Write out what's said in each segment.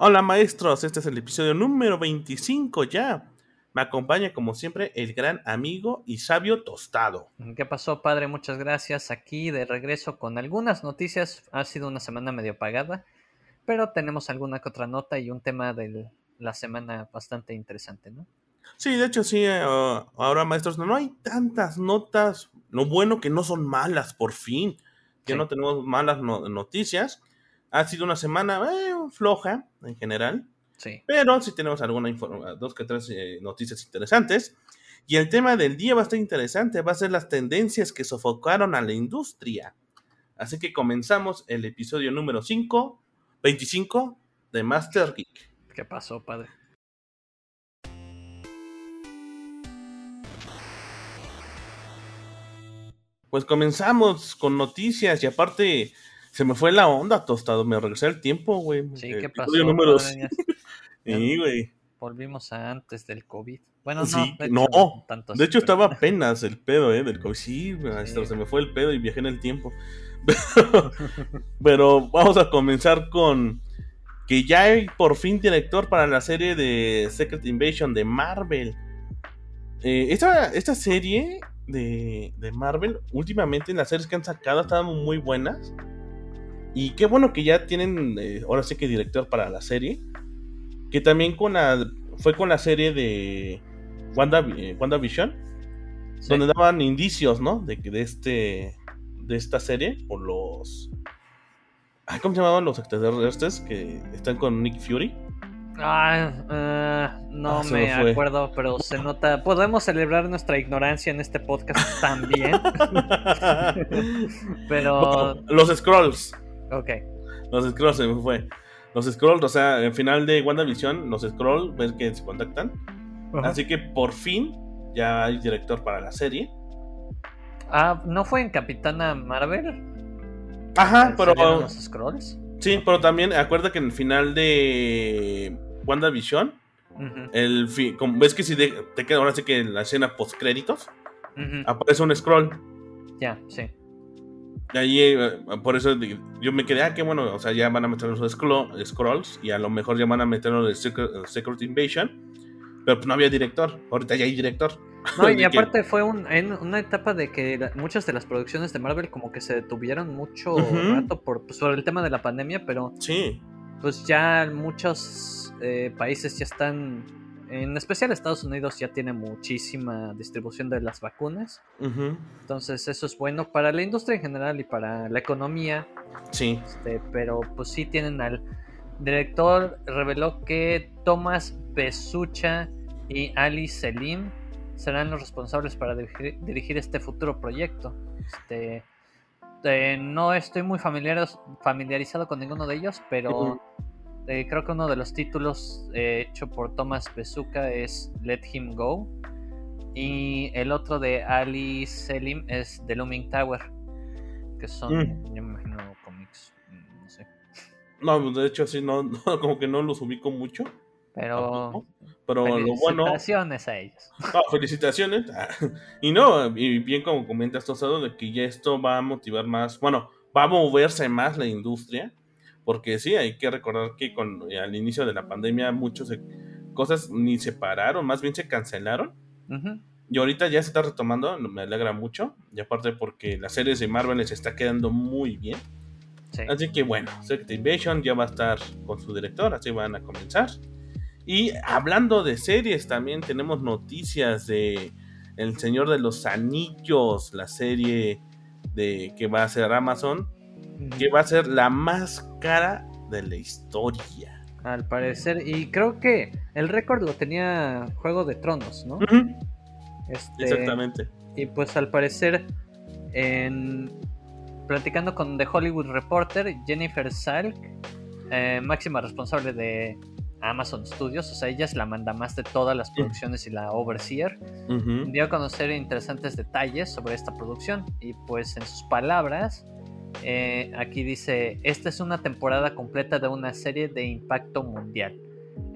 Hola maestros, este es el episodio número 25 ya. Me acompaña como siempre el gran amigo y sabio Tostado. ¿Qué pasó padre? Muchas gracias. Aquí de regreso con algunas noticias. Ha sido una semana medio apagada, pero tenemos alguna que otra nota y un tema de la semana bastante interesante, ¿no? Sí, de hecho sí, eh, ahora maestros, no, hay tantas notas. Lo bueno que no son malas, por fin. Ya no tenemos malas noticias. Ha sido una semana eh, floja en general. Sí. Pero sí tenemos alguna dos que tres eh, noticias interesantes. Y el tema del día va a estar interesante, va a ser las tendencias que sofocaron a la industria. Así que comenzamos el episodio número 5, 25 de Master Geek. ¿Qué pasó, padre? Pues comenzamos con noticias y aparte se me fue la onda, tostado. Me regresé el tiempo, güey. Sí, ¿qué pasó? Número... sí, güey. Volvimos a antes del COVID. Bueno, no, sí, de no. Hecho, de hecho, estaba apenas el pedo, ¿eh? Del COVID. Sí, maestro, se me fue el pedo y viajé en el tiempo. Pero, vamos a comenzar con que ya hay por fin director para la serie de Secret Invasion de Marvel. Eh, esta, esta serie de, de, Marvel, últimamente las series que han sacado estaban muy buenas. Y qué bueno que ya tienen, eh, ahora sí que director para la serie. Que también con la, fue con la serie de Wanda, eh, WandaVision. Donde daban indicios, ¿no? De, de, este, de esta serie. Por los... ¿Cómo se llamaban los extraterrestres que están con Nick Fury? Ah, uh, no ah, me acuerdo, pero se nota. Podemos celebrar nuestra ignorancia en este podcast también. pero. los Scrolls. Ok. Los Scrolls se me fue. Los Scrolls, o sea, en final de WandaVision, los Scrolls, ves que se contactan. Así que por fin ya hay director para la serie. Ah, ¿no fue en Capitana Marvel? Ajá, pero. los Scrolls? Sí, pero también acuerda que en el final de WandaVision, el como ves que si te queda ahora sí que en la escena post créditos, aparece un scroll. Ya, sí. Ahí, eh, por eso yo me quedé, ah, qué bueno, o sea, ya van a meter los scrolls y a lo mejor ya van a meter los de Secret, Invasion, pero pues no había director, ahorita ya hay director. No, y aparte fue un, en una etapa de que muchas de las producciones de Marvel como que se detuvieron mucho rato por, pues, por el tema de la pandemia, pero sí. pues ya muchos eh, países ya están en especial Estados Unidos ya tiene muchísima distribución de las vacunas. Entonces eso es bueno para la industria en general y para la economía. Sí. Este, pero pues sí tienen al director, reveló que Thomas Besucha y Ali Selim serán los responsables para dirigir, este futuro proyecto. Este, eh, no estoy muy familiarizado con ninguno de ellos, pero... Eh, creo que uno de los títulos eh, hecho por Thomas Bezuka es Let Him Go. Y el otro de Ali Selim es The Looming Tower. Que son, mm. yo me imagino, cómics. Mm, no sé. No, de hecho, sí, no, como que no los ubico mucho. Pero. Pero lo bueno. Felicitaciones a ellos. felicitaciones. Y no, y bien como comentas, Tosado, de que ya esto va a motivar más. Bueno, va a moverse más la industria porque sí, hay que recordar que con, al inicio de la pandemia muchas cosas ni se pararon, más bien se cancelaron. Y ahorita ya se está retomando, me alegra mucho. Y aparte porque las series de Marvel se está quedando muy bien. Así que bueno, Secret Invasion ya va a estar con su director, así van a comenzar. Y hablando de series, también tenemos noticias de El Señor de los Anillos, la serie de que va a ser Amazon que va a ser la más cara de la historia. Al parecer, y creo que el récord lo tenía Juego de Tronos, ¿no? Este, Exactamente. Y pues al parecer, en, platicando con The Hollywood Reporter, Jennifer Salk, eh, máxima responsable de Amazon Studios, o sea, ella es la manda más de todas las producciones y la overseer, dio a conocer interesantes detalles sobre esta producción y pues en sus palabras eh, aquí dice, esta es una temporada completa de una serie de impacto mundial.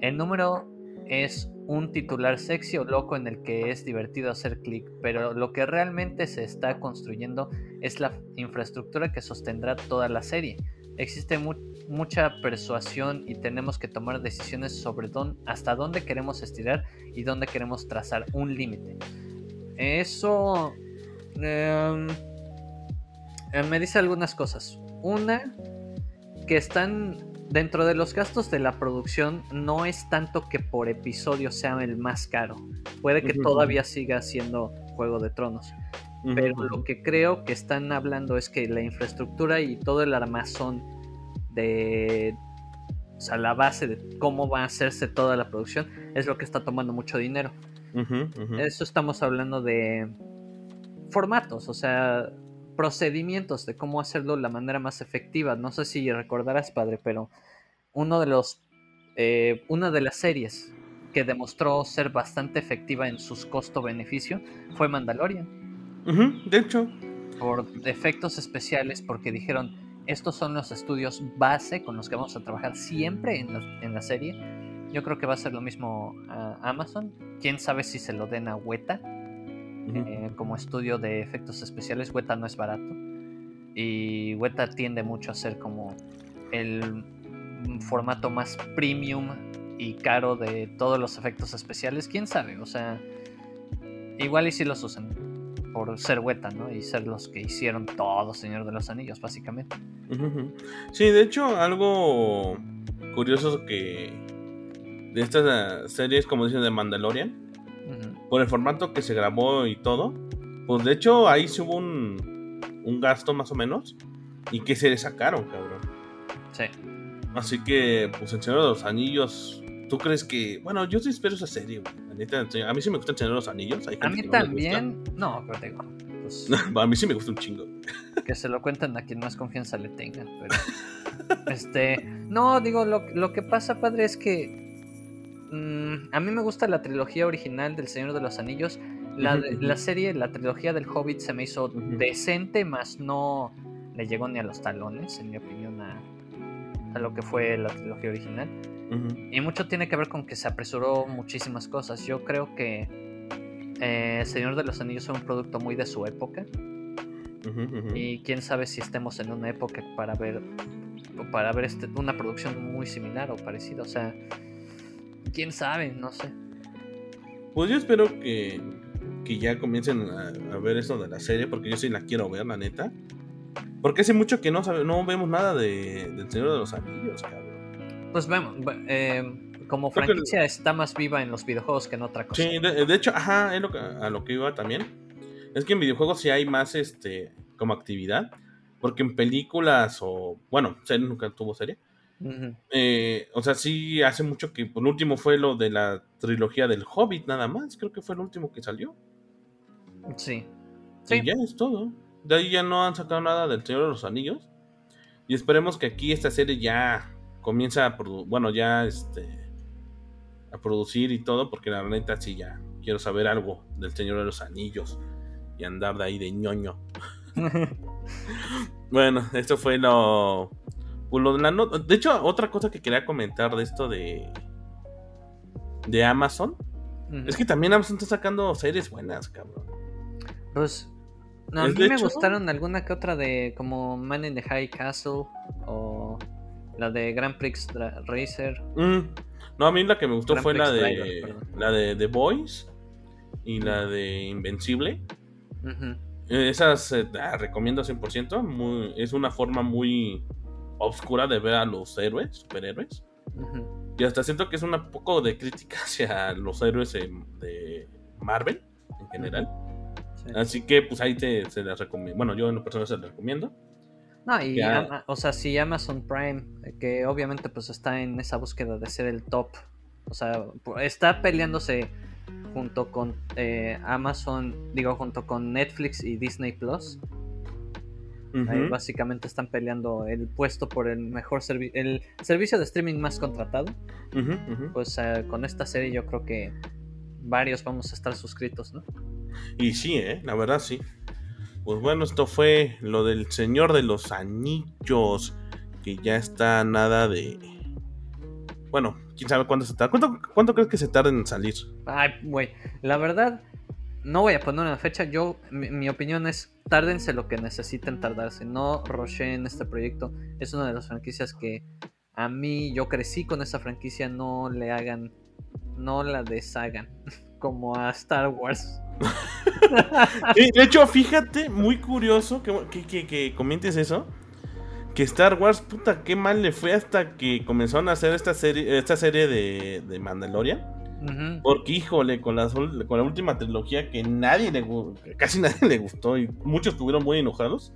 El número es un titular sexy o loco en el que es divertido hacer clic, pero lo que realmente se está construyendo es la infraestructura que sostendrá toda la serie. existe mucha persuasión y tenemos que tomar decisiones sobre hasta dónde queremos estirar y dónde queremos trazar un límite. Eso em, eh, me dice algunas cosas. Una, que están dentro de los gastos de la producción, no es tanto que por episodio sea el más caro. Puede que todavía siga siendo Juego de Tronos. Pero lo que creo que están hablando es que la infraestructura y todo el armazón de. O sea, la base de cómo va a hacerse toda la producción es lo que está tomando mucho dinero. Eso estamos hablando de formatos, o sea, procedimientos de cómo hacerlo de la manera más efectiva. No sé si recordarás, padre, pero uno de los. Eh, una de las series que demostró ser bastante efectiva en sus costo-beneficio fue Mandalorian de hecho. Por efectos especiales, porque dijeron, estos son los estudios base con los que vamos a trabajar siempre en la, serie. Yo creo que va a ser lo mismo a Amazon. Quién sabe si se lo den a Weta eh, como estudio de efectos especiales. Weta no es barato. Y Weta tiende mucho a ser como el formato más premium y caro de todos los efectos especiales. Quién sabe, o sea, igual y si los usan por ser Weta, ¿no? Y ser los que hicieron todo Señor de los Anillos, básicamente. Sí, de hecho, algo curioso que de estas series, como dicen, de Mandalorian, por el formato que se grabó y todo, pues de hecho ahí se hubo un, un gasto más o menos y que se le sacaron, cabrón. Sí. Así que, pues el Señor de los Anillos ¿Tú crees que.? Bueno, yo sí espero esa serie, güey. a mí sí me gusta enseñar los anillos. a mí también. No, pero digo. Pues, a mí sí me gusta un chingo. Que se lo cuenten a quien más confianza le tengan. Pero. este. No, digo, lo, lo que pasa, padre, es que. Mm, a mí me gusta la trilogía original del Señor de los Anillos. La, la serie, la trilogía del Hobbit se me hizo decente, más no le llegó ni a los talones, en mi opinión, a, a lo que fue la trilogía original. Y mucho tiene que ver con que se apresuró muchísimas cosas. Yo creo que eh, Señor de los Anillos es un producto muy de su época. Y quién sabe si estemos en una época para ver para ver este, una producción muy similar o parecida. O sea, quién sabe, no sé. Pues yo espero que, que ya comiencen a, ver eso de la serie, porque yo sí la quiero ver, la neta. Porque hace mucho que no, no vemos nada de, del Señor de los Anillos, cabrón. Pues vemos, eh, como franquicia está más viva en los videojuegos que en otra cosa. Sí, de, hecho, ajá, es lo que, a lo que iba también. Es que en videojuegos sí hay más este como actividad. Porque en películas o. Bueno, serie nunca tuvo serie. Eh, o sea, sí hace mucho que. Por último fue lo de la trilogía del Hobbit, nada más. Creo que fue el último que salió. Sí. Sí. Y ya es todo. De ahí ya no han sacado nada del Señor de los Anillos. Y esperemos que aquí esta serie ya comienza a bueno, ya este a producir y todo, porque la neta sí ya quiero saber algo del Señor de los Anillos y andar de ahí de ñoño. bueno, esto fue lo, pues, lo de la De hecho, otra cosa que quería comentar de esto de de Amazon es que también Amazon está sacando series buenas, cabrón. Pues a mí me gustaron alguna que otra de como Man in the High Castle o la de Grand Prix Racer. Mm. No, a mí la que me gustó fue la de la de The Boys y la de Invencible. Esas eh, ah, recomiendo 100%. Muy, es una forma muy oscura de ver a los héroes, superhéroes. Y hasta siento que es un poco de crítica hacia los héroes de Marvel en general. Así que pues ahí te, se las recomiendo. Bueno, yo en lo personal se las recomiendo. No, y o sea, si Amazon Prime, que obviamente pues está en esa búsqueda de ser el top, o sea, está peleándose junto con eh, Amazon, digo, junto con Netflix y Disney Plus. Básicamente están peleando el puesto por el mejor servicio, el servicio de streaming más contratado. Pues eh, con esta serie yo creo que varios vamos a estar suscritos, ¿no? Y sí, ¿eh? La verdad sí. Pues bueno, esto fue lo del Señor de los Anillos, que ya está nada de... Bueno, quién sabe cuándo se tarda. ¿Cuánto, crees que se tarda en salir? Ay, güey, la verdad, no voy a poner una fecha. Yo, mi, opinión es, tárdense lo que necesiten tardarse. No en este proyecto. Es una de las franquicias que a mí, yo crecí con esa franquicia. No le hagan, no la deshagan. Como a Star Wars. De hecho, fíjate, muy curioso que, que- que- que comentes eso. Que Star Wars, puta, qué mal le fue hasta que comenzaron a hacer esta serie, esta serie de, de Mandalorian. Porque, híjole, con la, con la última trilogía que nadie le casi nadie le gustó y muchos estuvieron muy enojados.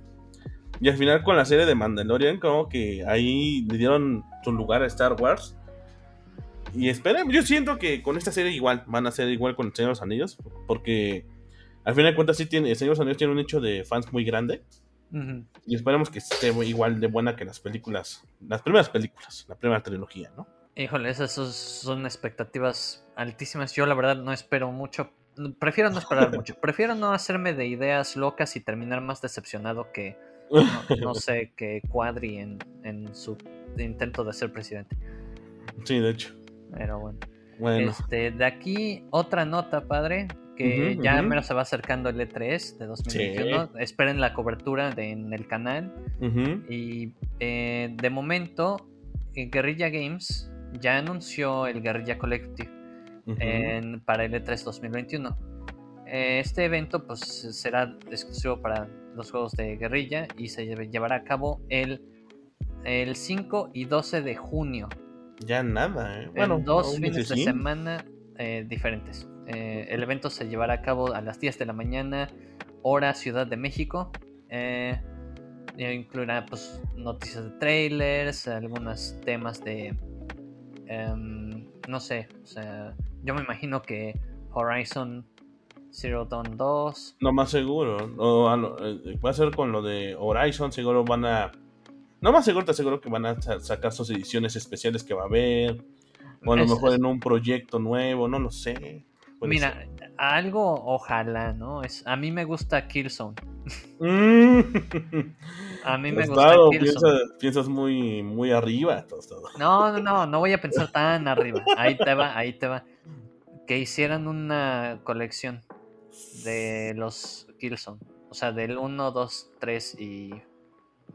Y al final con la serie de Mandalorian, como que ahí le dieron su lugar a Star Wars. Y esperen, yo siento que con esta serie igual, van a ser igual con el Señor de los Anillos. Porque al final de cuentas sí tiene, el Señor de los Anillos tiene un hecho de fans muy grande. Y esperemos que esté igual de buena que las películas, las primeras películas, la primera trilogía, ¿no? Híjole, esas son- expectativas altísimas. Yo la verdad no espero mucho. Prefiero no esperar mucho. Prefiero no hacerme de ideas locas y terminar más decepcionado que, no, no sé, que Cuadri en, en su intento de ser presidente. Sí, de hecho. Pero bueno. Bueno. Este, de aquí otra nota, padre, que ya mero se va acercando el E3 de 2021. Esperen la cobertura de- en el canal. Y eh, de momento, eh, Guerrilla Games ya anunció el Guerrilla Collective en- para el E3 2021. Eh, Este evento pues será exclusivo para los juegos de guerrilla y se llevará a cabo el, el 5 y 12 de junio. Ya nada, ¿eh? en dos fines de sí. semana eh, diferentes. Eh, el evento se llevará a cabo a las 10 de la mañana, hora Ciudad de México. Eh, incluirá pues, noticias de trailers, algunos temas de... em, no sé, o sea, yo me imagino que Horizon Zero Dawn 2... No más seguro. O a lo- eh, va a ser con lo de Horizon, seguro van a. No más seguro, te aseguro que van a sa- sacar sus ediciones especiales que va a haber. O a lo Es- mejor en un proyecto nuevo, no lo sé. Puede Mira, ser. algo ojalá, ¿no? Es, a mí me gusta Killzone. A mí me gusta Tostado, Killzone. piensas, piensas muy, muy arriba, tostado. No, no, no, no voy a pensar tan arriba. Ahí te va, ahí te va. Que hicieran una colección de los Killzone. O sea, del 1, 2, 3 y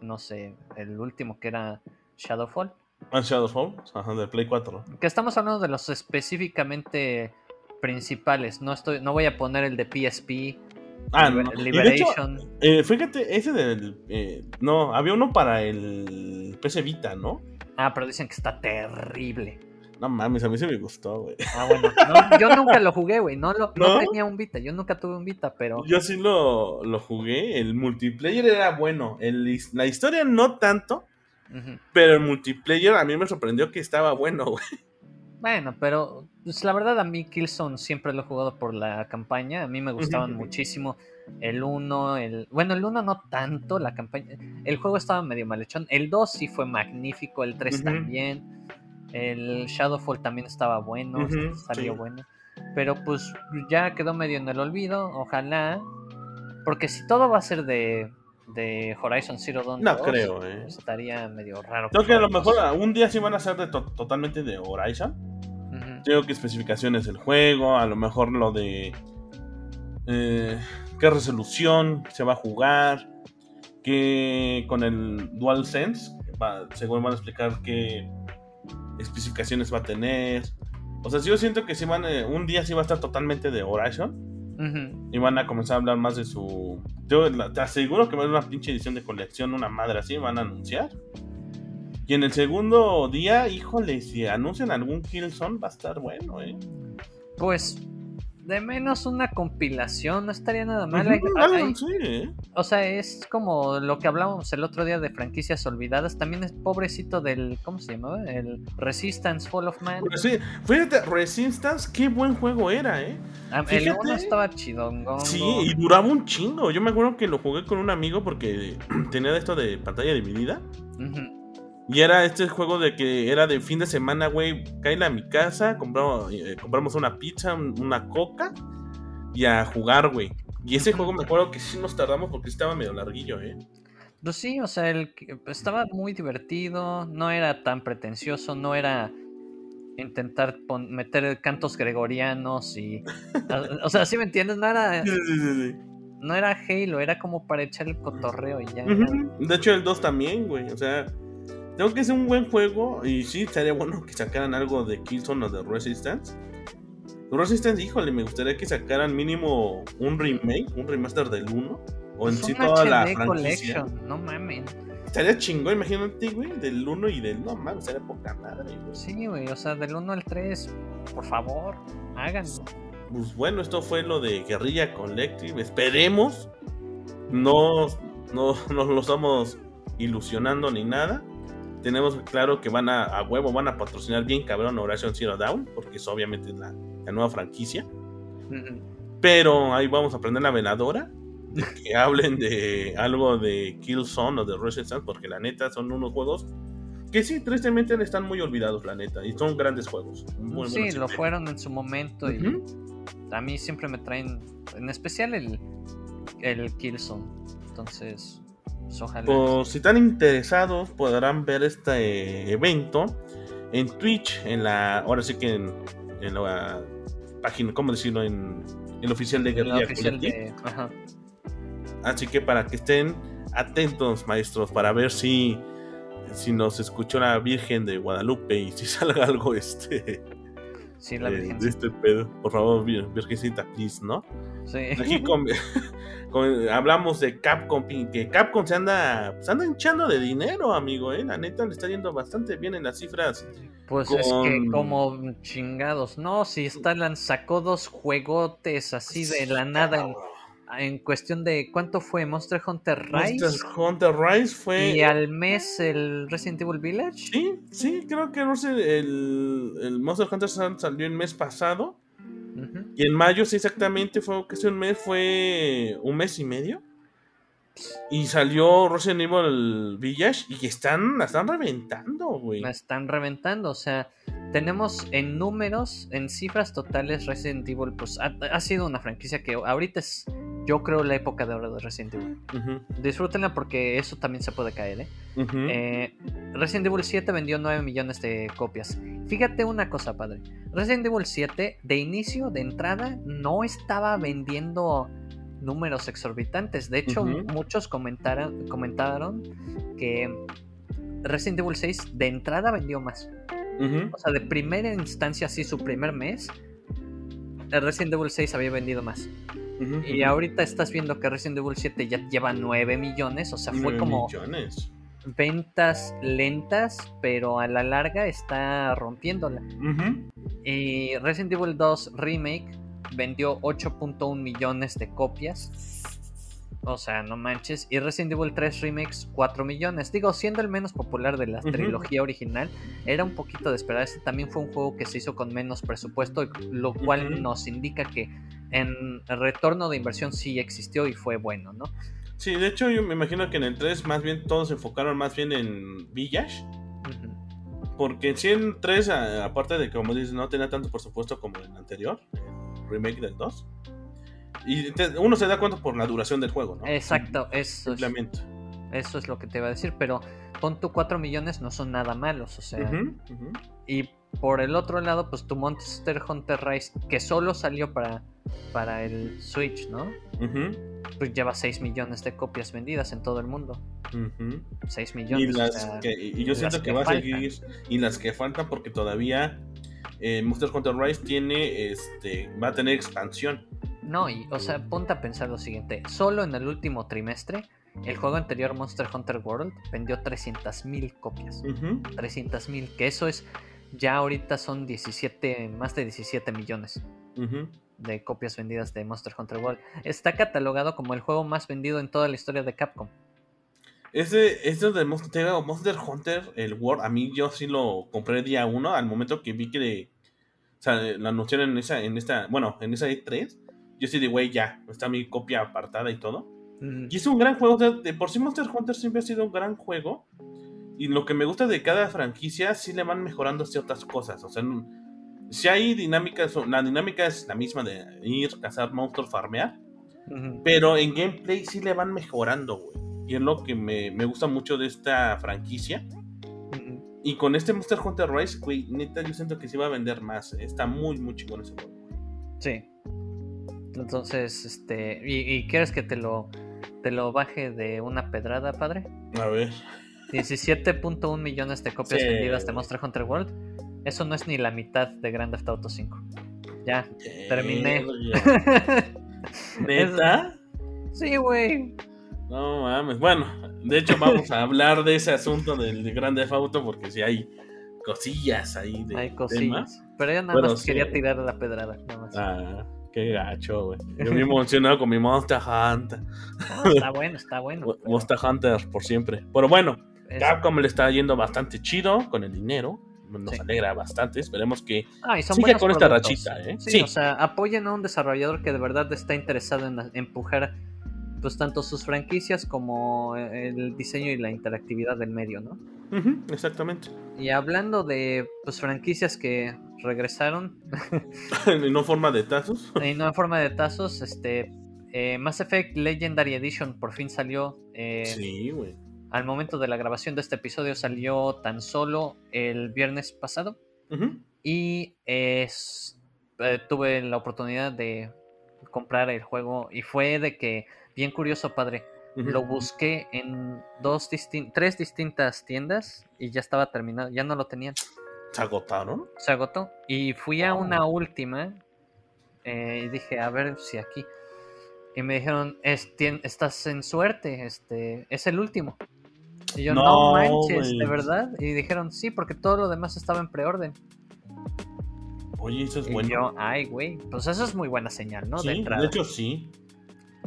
no sé, el último que era Shadowfall. Ah, Shadowfall, ajá, de Play 4. Que estamos hablando de los específicamente principales. No estoy, no voy a poner el de PSP. Ah, no. Hecho, Liberation. eh, fíjate, ese del. eh, no, había uno para el PC Vita, ¿no? Ah, pero dicen que está terrible. No mames, a mí se me gustó, güey. Ah, bueno. no, yo nunca lo jugué, güey. No, no ¿No? tenía un Vita. Yo nunca tuve un Vita, pero. Yo sí lo, lo jugué. El multiplayer era bueno. El la historia no tanto. Pero el multiplayer a mí me sorprendió que estaba bueno, güey. Bueno, pero pues, la verdad a mí Killzone siempre lo he jugado por la campaña. A mí me gustaban muchísimo el 1, el... Bueno, el 1 no tanto, la campaña... El juego estaba medio malhechón. El 2 sí fue magnífico, el 3 Ujú. también. El Shadowfall también estaba bueno, salió sí. bueno. Pero pues ya quedó medio en el olvido, ojalá. Porque si todo va a ser de, de Horizon Zero Dawn No 2, creo, eh. estaría medio raro. Creo que a lo mejor dos. a- un día sí van a ser de to- totalmente de Horizon. Creo que especificaciones del juego, a lo mejor lo de eh, qué resolución se va a jugar, que con el DualSense, va, seguro van a explicar qué especificaciones va a tener. O sea, yo siento que sí van, eh, un día sí va a estar totalmente de Horizon y van a comenzar a hablar más de su... Yo te aseguro que va a haber una pinche edición de colección, una madre así, van a anunciar. Y en el segundo día, híjole, si anuncian algún Killzone va a estar bueno, eh. Pues de menos una compilación no estaría nada mal. Hay- hay- sí, ¿eh? o sea, es como lo que hablábamos el otro día de franquicias olvidadas. También es pobrecito del. ¿Cómo se llamaba? El Resistance Fall of Man. Pero sí, fíjate, Resistance, qué buen juego era, ¿eh? Ah, el fíjate. uno estaba chidongo. Sí, y duraba un chingo. Yo me acuerdo que lo jugué con un amigo porque tenía esto de pantalla dividida. Y era este juego de que era de fin de semana, güey. Caíle a mi casa, compramos, eh, compramos una pizza, un- una coca y a jugar, güey. Y ese juego me acuerdo que sí nos tardamos porque estaba medio larguillo, ¿eh? Pues sí, o sea, el, estaba muy divertido. No era tan pretencioso. No era intentar meter cantos gregorianos y... o sea, ¿sí me entiendes? No era, no era Halo, era como para echar el cotorreo y ya. De hecho, el 2 también, güey. O sea, tengo que ser un buen juego y sí, estaría bueno que sacaran algo de Killzone o de Resistance. Resistance, híjole, me gustaría que sacaran mínimo un remake, un remaster del 1. O en sí toda la franquicia. No mames. Estaría chingón, imagínate, güey, del 1 y del. No mames, sería poca madre, güey. Sí, güey, o sea, del 1 al 3, por favor, háganlo. Pues bueno, esto fue lo de Guerrilla Collective. Esperemos. No, no, no lo estamos ilusionando ni nada. Tenemos claro que van a, a huevo, van a patrocinar bien cabrón Operation Zero Down, porque es obviamente la, la nueva franquicia. Pero ahí vamos a aprender la veladora. que hablen de algo de Killzone o de Resistance, porque la neta son unos juegos que sí, tristemente están muy olvidados, la neta, y son grandes juegos. sí, lo fueron en su momento y a mí siempre me traen, en especial el, el Killzone. Entonces, pues, ojalá. Si están interesados, podrán ver este evento en Twitch, en la, ahora sí que en, en la página, ¿cómo decirlo? En el oficial de Guerrilla. Oficial de... Así que para que estén atentos, maestros, para ver si, si nos escuchó la Virgen de Guadalupe y si salga algo este. Sí, la eh, de este pedo. Por favor, Virgencita, please, ¿no? Sí. Aquí hablamos de Capcom, que Capcom se anda, se anda hinchando de dinero, amigo, ¿eh? La neta le está yendo bastante bien en las cifras. Pues es que como chingados, ¿no? Si Starland sacó dos juegotes así de la nada en cuestión de cuánto fue Monster Hunter Rise. Monster Hunter Rise fue. Y al mes el Resident Evil Village. Sí, sí, creo que no sé, el, el Monster Hunter salió el mes pasado. Y en mayo, sí, exactamente, fue que un mes, fue un mes y medio. Y salió Resident Evil Village y están, la están reventando, güey. La están reventando, o sea, tenemos en números, en cifras totales, Resident Evil, pues ha, sido una franquicia que ahorita es, yo creo, la época de oro de Resident Evil. Disfrútenla porque eso también se puede caer, ¿eh? ¿eh? Resident Evil 7 vendió 9 millones de copias. Fíjate una cosa, padre. Resident Evil 7, de inicio, de entrada, no estaba vendiendo números exorbitantes. De hecho, muchos comentaron, comentaron que Resident Evil 6 de entrada vendió más. O sea, de primera instancia, así su primer mes, Resident Evil 6 había vendido más. Y ahorita estás viendo que Resident Evil 7 ya lleva 9 millones, o sea, fue como ventas lentas, pero a la larga está rompiéndola. Y Resident Evil 2 Remake vendió 8.1 millones de copias. O sea, no manches. Y Resident Evil 3 Remakes 4 millones. Digo, siendo el menos popular de la trilogía original, era un poquito de esperar. Este también fue un juego que se hizo con menos presupuesto, lo cual nos indica que en el retorno de inversión sí existió y fue bueno, ¿no? Sí, de hecho yo me imagino que en el 3 más bien todos se enfocaron más bien en Village. Porque en sí en 3, aparte de que como dices, no tenía tanto presupuesto como en el anterior, el remake del 2 y uno se da cuenta por la duración del juego, ¿no? Exacto, eso Es, eso es lo que te iba a decir, pero pon tu 4 millones no son nada malos, o sea. Y por el otro lado, pues tu Monster Hunter Rise, que solo salió para, para el Switch, ¿no? Pues lleva 6 millones de copias vendidas en todo el mundo. 6 millones. Y, yo siento que, va a seguir. Y las que faltan, porque todavía eh, Monster Hunter Rise tiene, este, va a tener expansión. No, y, o sea, ponte a pensar lo siguiente. Solo en el último trimestre, el juego anterior, Monster Hunter World, vendió 300.000 copias. 300.000, que eso es, ya ahorita son 17, más de 17 millones de copias vendidas de Monster Hunter World. Está catalogado como el juego más vendido en toda la historia de Capcom. Ese, ese de Monster, Monster Hunter, el World, a mí yo sí lo compré día uno, al momento que vi que o sea, lo anunciaron en esa, en esta, bueno, en esa E3 yo sí de, güey, ya, está mi copia apartada y todo. Y es un gran juego, de por sí Monster Hunter siempre ha sido un gran juego. Y lo que me gusta de cada franquicia, sí le van mejorando ciertas cosas. O sea, si hay dinámicas, la dinámica es la misma de ir, cazar monstruos, farmear. Pero en gameplay sí le van mejorando, güey. Y es lo que me, me gusta mucho de esta franquicia. Y con este Monster Hunter Rise, güey, neta, yo siento que se va a vender más. Está muy, muy chingón ese juego. Sí. Entonces, este. ¿Y, y quieres que te lo, te lo baje de una pedrada, padre? A ver. 17.1 millones de copias Sí. vendidas de Monster Hunter World. Eso no es ni la mitad de Grand Theft Auto 5. Ya. Terminé. Verga. ¿Neta? Sí, güey. No mames. Bueno, de hecho, vamos a hablar de ese asunto del de Grand Theft Auto porque si hay cosillas ahí de Hay cosillas. Pero yo nada más sí. quería tirar la pedrada. Nada más. Ah, qué gacho, güey. Yo me emocionado con mi Monster Hunter. Está bueno, está bueno. pero Monster Hunter por siempre. Pero bueno, es- Capcom le está yendo bastante chido con el dinero. Nos Sí. alegra bastante. Esperemos que. Ah, y son siga con esta rachita, ¿eh? Sí, Sí. o sea, apoyen a un desarrollador que de verdad está interesado en empujar pues tanto sus franquicias como el diseño y la interactividad del medio, ¿no? Ujú, exactamente. Y hablando de pues franquicias que regresaron no forma de tazos. y no en forma de tazos, este eh, Mass Effect Legendary Edition por fin salió. eh, Sí, güey. Al momento de la grabación de este episodio salió tan solo el viernes pasado. Y eh, tuve la oportunidad de comprar el juego y fue de que, bien curioso padre, lo busqué en dos distin- tres distintas tiendas y ya estaba terminado, ya no lo tenían, ¿Se agotaron? se agotó. Y fui a Oh. una última eh, y dije, a ver si aquí. Y me dijeron, "Es- tien- estás en suerte, este, es el último. Y yo, no, No, manches, ¿de verdad? Y dijeron, sí, porque todo lo demás estaba en preorden. Oye, eso es Y bueno. yo, ay, güey, pues eso es muy buena señal, ¿no? sí, de de, entrada. hecho sí.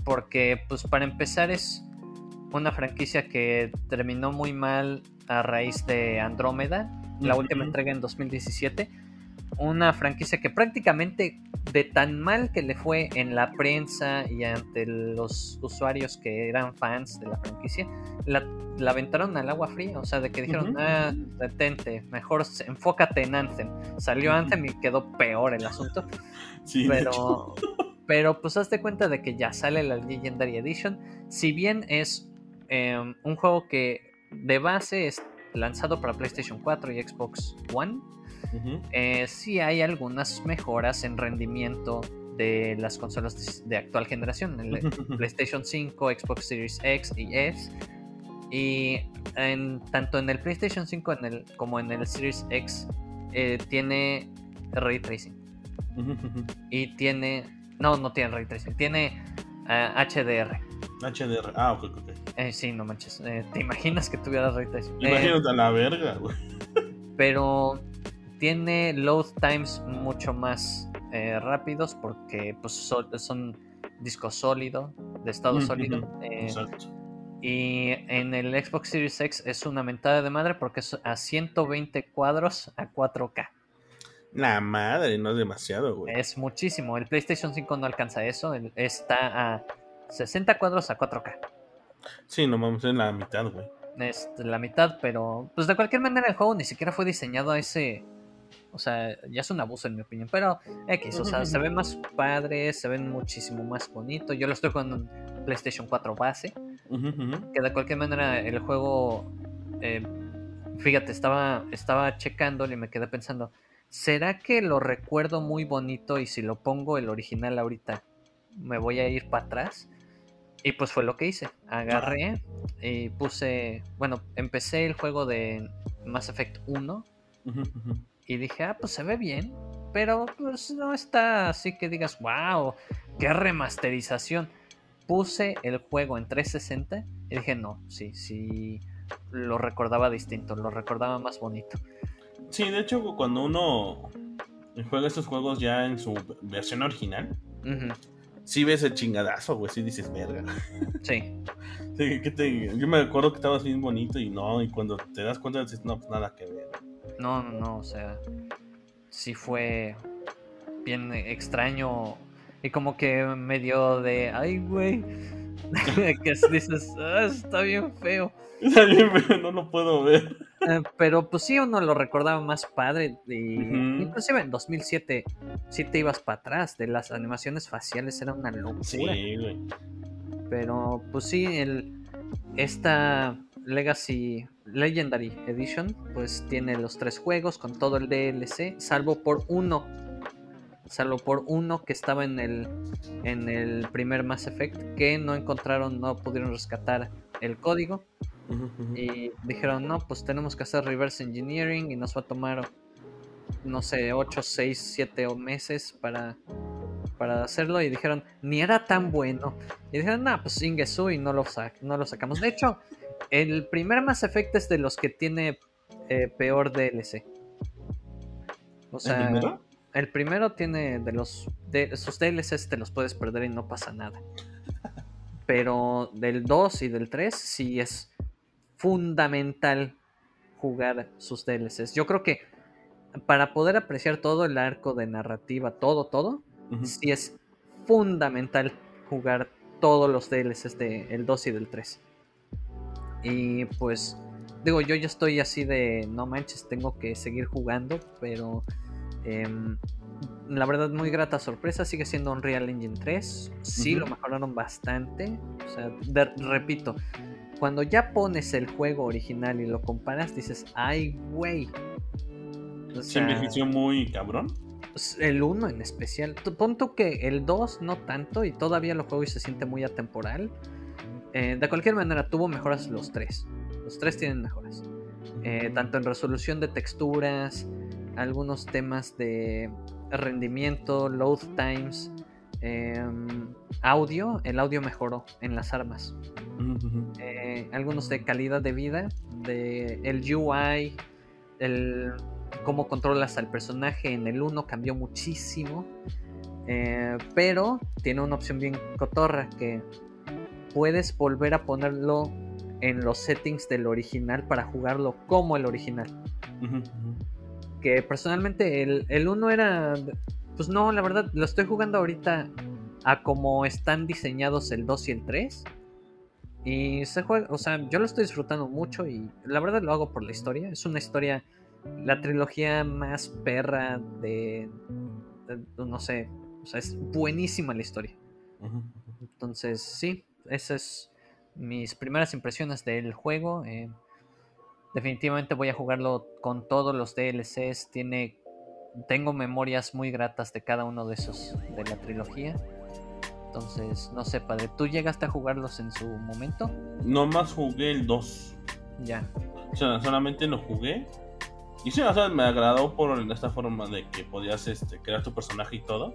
Porque, pues para empezar, es una franquicia que terminó muy mal a raíz de Andrómeda, la última entrega en 2017. Una franquicia que prácticamente de tan mal que le fue en la prensa y ante los usuarios que eran fans de la franquicia, la, la aventaron al agua fría. O sea, de que dijeron, Ujú. ah, detente, mejor enfócate en Anthem. Salió. Anthem y quedó peor el asunto. Sí. Pero, pero pues hazte cuenta de que ya sale la Legendary Edition. Si bien es eh, un juego que de base es lanzado para PlayStation 4 y Xbox One, eh, sí hay algunas mejoras en rendimiento de las consolas de, de actual generación. El PlayStation 5, Xbox Series X y S. Y en, tanto en el PlayStation 5 en el, como en el Series X eh, tiene ray tracing. Y tiene. No, no tiene ray tracing. Tiene HDR. HDR. Ah, ok, ok. Eh, sí, no manches. eh, ¿Te imaginas que tuviera ray tracing? Eh, Imagínate a la verga, güey. pero tiene load times mucho más eh, rápidos porque pues, so- son disco sólido, de estado sólido. eh, Exacto. y en el Xbox Series X es una mentada de madre porque es a 120 cuadros a 4K. La madre, no es demasiado, güey. Es muchísimo. El PlayStation 5 no alcanza eso. está a 60 cuadros a 4K. Sí, no vamos en la mitad, güey. Es la mitad, pero pues de cualquier manera el juego ni siquiera fue diseñado a ese... O sea, ya es un abuso en mi opinión. Pero X, o sea, se ve más padre, se ven muchísimo más bonito. Yo lo estoy jugando en PlayStation 4 base. Que de cualquier manera el juego, eh, fíjate, estaba, estaba checándolo y me quedé pensando, ¿será que lo recuerdo muy bonito y si lo pongo el original ahorita me voy a ir para atrás? Y pues fue lo que hice, agarré y puse, bueno, empecé el juego de Mass Effect 1 Ujú, ujú. y dije, ah, pues se ve bien, pero pues no está así que digas, wow, qué remasterización. Puse el juego en 360 y dije, no, sí, sí, lo recordaba distinto, lo recordaba más bonito. Sí, de hecho, cuando uno juega estos juegos ya en su versión original, Ujú, sí ves el chingadazo, güey. Sí dices, verga. Sí, Sí, ¿qué te- Yo me acuerdo que estabas bien bonito y no, y cuando te das cuenta dices, no, pues nada que ver. no, no, no, o sea, sí fue bien extraño y como que medio de, ay, güey, que dices, "Ah, está bien feo. Está bien, pero no lo puedo ver. Eh, pero pues sí uno lo recordaba más padre y Ujú. inclusive en 2007 sí te ibas para atrás de las animaciones faciales era una locura Sí, güey. pero pues sí el esta Legacy Legendary Edition, pues tiene los tres juegos con todo el DLC, salvo por uno. Salvo por uno que estaba en el, en el primer Mass Effect, que no encontraron, no pudieron rescatar el código. Y dijeron, no, pues tenemos que hacer reverse engineering y nos va a tomar, no sé, 8, 6, 7 meses para, para hacerlo. Y dijeron, ni era tan bueno. Y dijeron, no, pues Ingesu y no lo, no lo sacamos. De hecho, el primer Mass Effect es de los que tiene eh, peor DLC. O sea, ¿El primero? el primero tiene de los. De, sus DLCs te los puedes perder y no pasa nada. Pero del 2 y del 3 sí es fundamental jugar sus DLCs. Yo creo que para poder apreciar todo el arco de narrativa, todo, todo, sí es fundamental jugar todos los DLCs del 2 y del 3. Y pues, digo, yo ya estoy así de, no manches, tengo que seguir jugando, pero em, la verdad muy grata sorpresa, sigue siendo Unreal Engine 3, sí lo mejoraron bastante, o sea, repito, cuando ya pones el juego original y lo comparas, dices, ay, güey. ¿Se envejeció muy cabrón? Pues, el 1 en especial. Punto que el 2 no tanto y todavía lo juego y se siente muy atemporal. Eh, de cualquier manera, tuvo mejoras los tres. Los tres tienen mejoras. Eh, tanto en resolución de texturas, algunos temas de rendimiento, load times, em, audio. El audio mejoró en las armas. Eh, algunos de calidad de vida, de el UI, el cómo controlas al personaje en el 1 cambió muchísimo. pero tiene una opción bien cotorra que puedes volver a ponerlo en los settings del original para jugarlo como el original. Que personalmente el, el 1 era... Pues no, la verdad, lo estoy jugando ahorita a como están diseñados el 2 y el 3. Y se juega, o sea, yo lo estoy disfrutando mucho y la verdad lo hago por la historia. Es una historia, la trilogía más perra de, no sé, o sea, es buenísima la historia. Entonces, sí, esas es mis primeras impresiones del juego. Eh, definitivamente voy a jugarlo con todos los DLCs. Tiene, tengo memorias muy gratas de cada uno de esos de la trilogía. Entonces, no sé, padre, ¿tú llegaste a jugarlos en su momento? Nomás jugué el 2. Ya. O sea, solamente lo jugué. Y sí, o sea, me agradó por esta forma de que podías este, crear tu personaje y todo.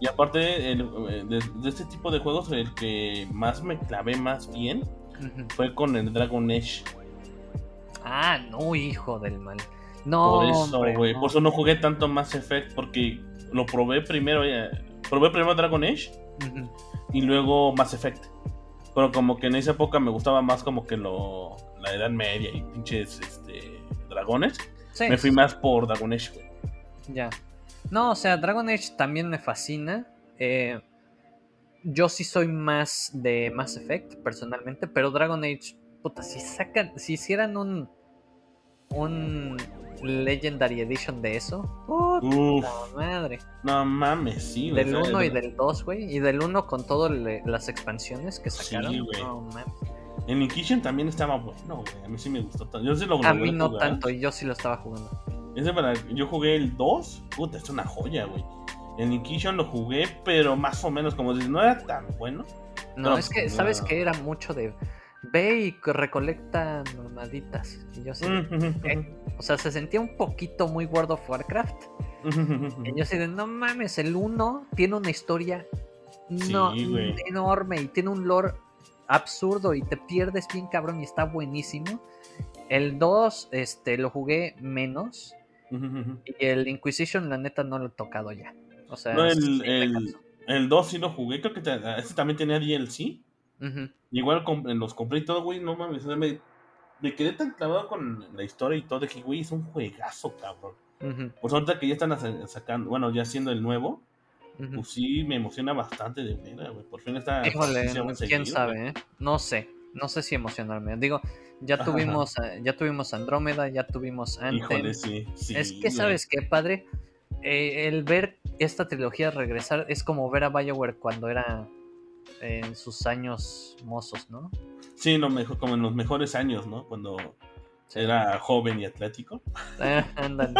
Y aparte, eh, de, este tipo de juegos, el que más me clavé más bien fue con el Dragon Age. Ah, no, hijo del mal. No, por eso, güey. Por eso no jugué tanto Mass Effect, porque lo probé primero. Eh, probé primero Dragon Age y luego Mass Effect. Pero como que en esa época me gustaba más como que lo la Edad Media y pinches este, dragones me fui más por Dragon Age, Ya. No, o sea, Dragon Age también me fascina. Eh, yo sí soy más de Mass Effect, personalmente, pero Dragon Age, puta, si sacan, si hicieran un un Legendary Edition de eso, puta madre. No mames, sí, güey. Del 1 y del 2, güey, y del 1 con todas las expansiones que sacaron. Sí, güey. No mames. En Inquisition también estaba bueno, güey. A mí sí me gustó tanto. Yo sí lo a mí no tanto, y yo sí lo estaba jugando. Ese para, yo jugué el 2. Puta, es una joya, güey. En Inquisition lo jugué, pero más o menos, como dices, no era tan bueno. No, es que, ¿sabes que Era mucho de. Ve y recolecta normaditas. Y yo sí. Eh, o sea, se sentía un poquito muy World of Warcraft. y yo sí de, no mames, el 1 tiene una historia no, enorme y tiene un lore absurdo y te pierdes bien cabrón y está buenísimo. El 2 este, lo jugué menos. Y el Inquisition, la neta, no lo he tocado ya. O sea, el, 2 sí lo jugué. Creo que este también tenía DLC. Igual los compré y todo, güey. No mames. Me, me, quedé tan clavado con la historia y todo. De que, güey, es un juegazo, cabrón. Pues ahorita que ya están sacando, bueno, ya haciendo el nuevo. Pues sí, me emociona bastante de manera, güey. Por fin está. Híjole, quién sabe, ¿eh? No sé. No sé si emocionarme. Digo, ya tuvimos, eh, ya tuvimos Andrómeda, ya tuvimos Anthem. Híjole, sí, es que, ¿sabes qué, padre? Eh, el ver esta trilogía regresar es como ver a Bioware cuando era en sus años mozos, ¿no? Sí, no, mejor, como en los mejores años, ¿no? Cuando era joven y atlético. Ándale.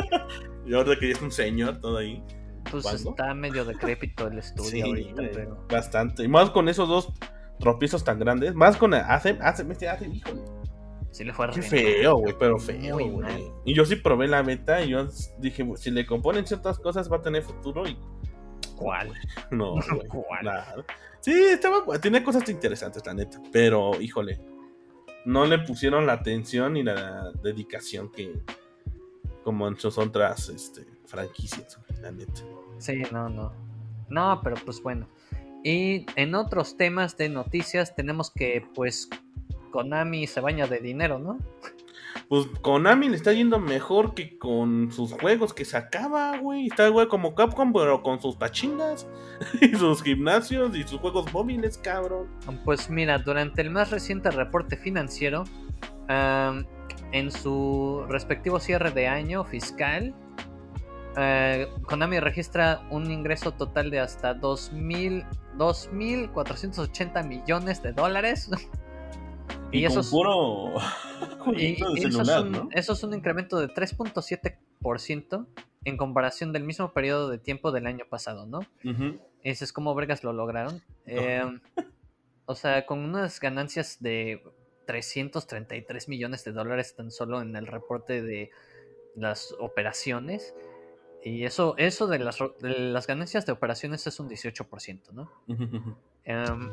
y ahora que ya es un señor todo ahí. Pues ¿Cuándo? está medio decrépito el estudio Sí, ahorita, güey, pero. bastante. Y más con esos dos tropiezos tan grandes. Más con hace, hace, este hace, híjole. Sí le fue Qué feo, güey, pero feo, güey. Y yo sí probé la beta y yo dije, "Pues, si le componen ciertas cosas va a tener futuro y ¿Cuál? no, güey, ¿Cuál? nada. Sí, estaba, tiene cosas interesantes, la neta, pero híjole, no le pusieron la atención y la dedicación que como en sus otras este, franquicias, la neta. Sí, no, no. No, pero pues bueno. Y en otros temas de noticias tenemos que pues Konami se baña de dinero, ¿no? Pues Konami le está yendo mejor que con sus juegos que sacaba, güey. Está, güey, como Capcom, pero con sus pachingas y sus gimnasios y sus juegos móviles, cabrón. Pues mira, durante el más reciente reporte financiero, am, en su respectivo cierre de año fiscal, eh, Konami registra un ingreso total de hasta 2.000 2.480 millones de dólares. Y, eso es- puro Y, de eso, es un, ¿no? eso es un incremento de 3.7% en comparación del mismo periodo de tiempo del año pasado, ¿no? Ujú. Y dices, ¿cómo vergas lo lograron? Eh, o sea, con unas ganancias de 333 millones de dólares tan solo en el reporte de las operaciones. Y eso, eso de, las, ro- de las ganancias de operaciones es un 18%, ¿no? Em,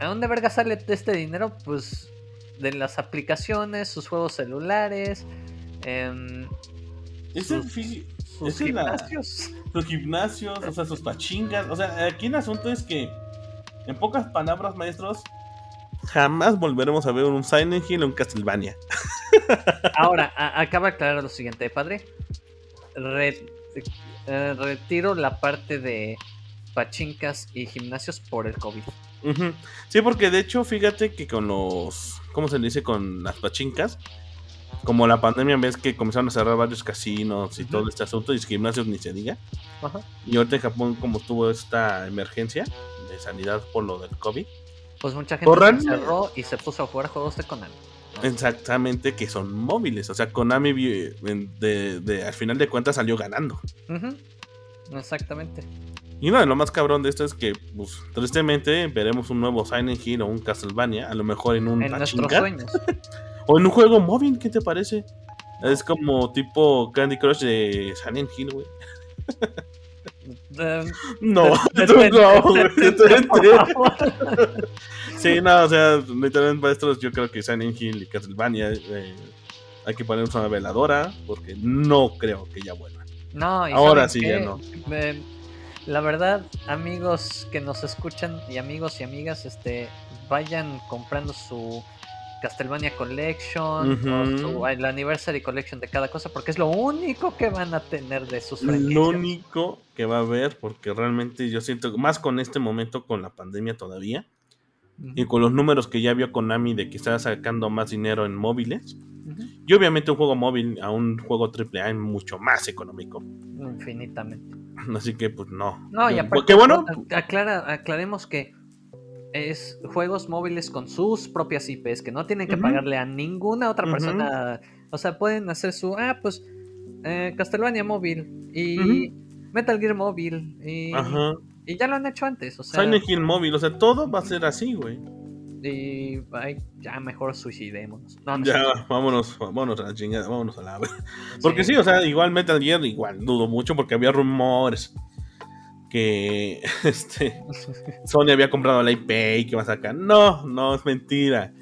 ¿A dónde verga sale este dinero? Pues de las aplicaciones, sus juegos celulares, em, Ese, Sus- fi- sus es la- gimnasios. sus gimnasios, o sea, sus pachingas. O sea, aquí el asunto es que, en pocas palabras, maestros, jamás volveremos a ver un Silent Hill o un Castlevania. Ahora, acaba de aclarar lo siguiente, padre. Re- eh, retiro la parte de pachincas y gimnasios por el COVID. Sí, porque de hecho, fíjate que con los. ¿Cómo se dice? Con las pachincas. Como la pandemia, ves que comenzaron a cerrar varios casinos y Ujú. todo este asunto, y gimnasios ni se diga. Y ahorita en Japón, como tuvo esta emergencia de sanidad por lo del COVID, Pues mucha gente se encerró y se puso a jugar juegos de Konami. exactamente que son móviles. O sea, Konami en- de, de- al final de cuentas salió ganando. Exactamente. Y de lo más cabrón de esto es que, pues, tristemente, veremos un nuevo Silent Hill o un Castlevania, a lo mejor en un En nuestros sueños. o en un juego móvil, ¿qué te parece? Es como tipo Candy Crush de Silent Hill, güey. No, no. Sí, no, o sea, literalmente maestros, yo creo que Silent Hill y Castlevania eh, hay que ponernos una veladora, porque no creo que ya vuelvan. No, y Ahora ¿saben sí, qué? ya no. La verdad, amigos que nos escuchan y amigos y amigas, este, vayan comprando su Castlevania Collection o su, el Anniversary Collection de cada cosa, porque es lo único que van a tener de sus franquicias. Lo único que va a haber, porque realmente yo siento, más con este momento, con la pandemia todavía, y con los números que ya vio Konami de que estaba sacando más dinero en móviles, y obviamente un juego móvil a un juego AAA es mucho más económico. Infinitamente. Así que, pues no. No, y aparte, Qué bueno. aclara, aclaremos que es juegos móviles con sus propias IPs, que no tienen que pagarle a ninguna otra persona. O sea, pueden hacer su, ah, pues, eh, Castlevania móvil y Metal Gear móvil y, y ya lo han hecho antes. O sea, Silent Hill móvil, o sea, todo va a ser así, güey. Y ay, ya mejor suicidémonos. No, no Ya, vámonos, vámonos a la chingada, vámonos a la. Porque Sí. sí, o sea, igual Metal Gear, igual dudo mucho porque había rumores que este Sony había comprado la IP y que iba a sacar. No, no, es mentira.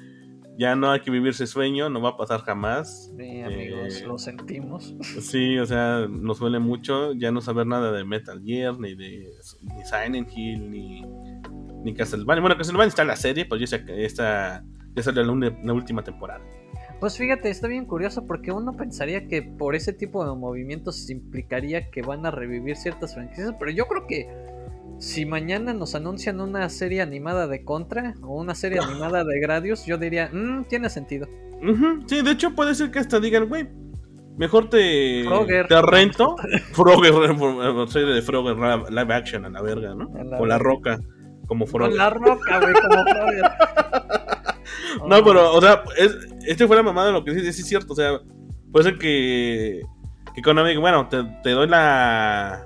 Ya no hay que vivir ese sueño, no va a pasar jamás. Sí, amigos, Eh, lo sentimos. Sí, o sea, nos duele mucho ya no saber nada de Metal Gear, ni de ni Silent Hill, ni, ni Castlevania. Bueno, Castlevania está en la serie, pues ya, se- está, ya salió la, última temporada. Pues fíjate, está bien curioso porque uno pensaría que por ese tipo de movimientos implicaría que van a revivir ciertas franquicias, pero yo creo que si mañana nos anuncian una serie animada de Contra o una serie animada de Gradius, yo diría, "Mm, tiene sentido. Ujú, Sí, de hecho puede ser que hasta digan, güey, mejor te, Frogger. te rento. Frogger, serie de Frogger live action a la verga, ¿no? La o La. Roca. Como Con la roca, güey, como Frogger. No, pero, o sea, es- este fue la mamada de lo que dices, sí es cierto, o sea, puede ser que, que Konami, bueno, te, te doy la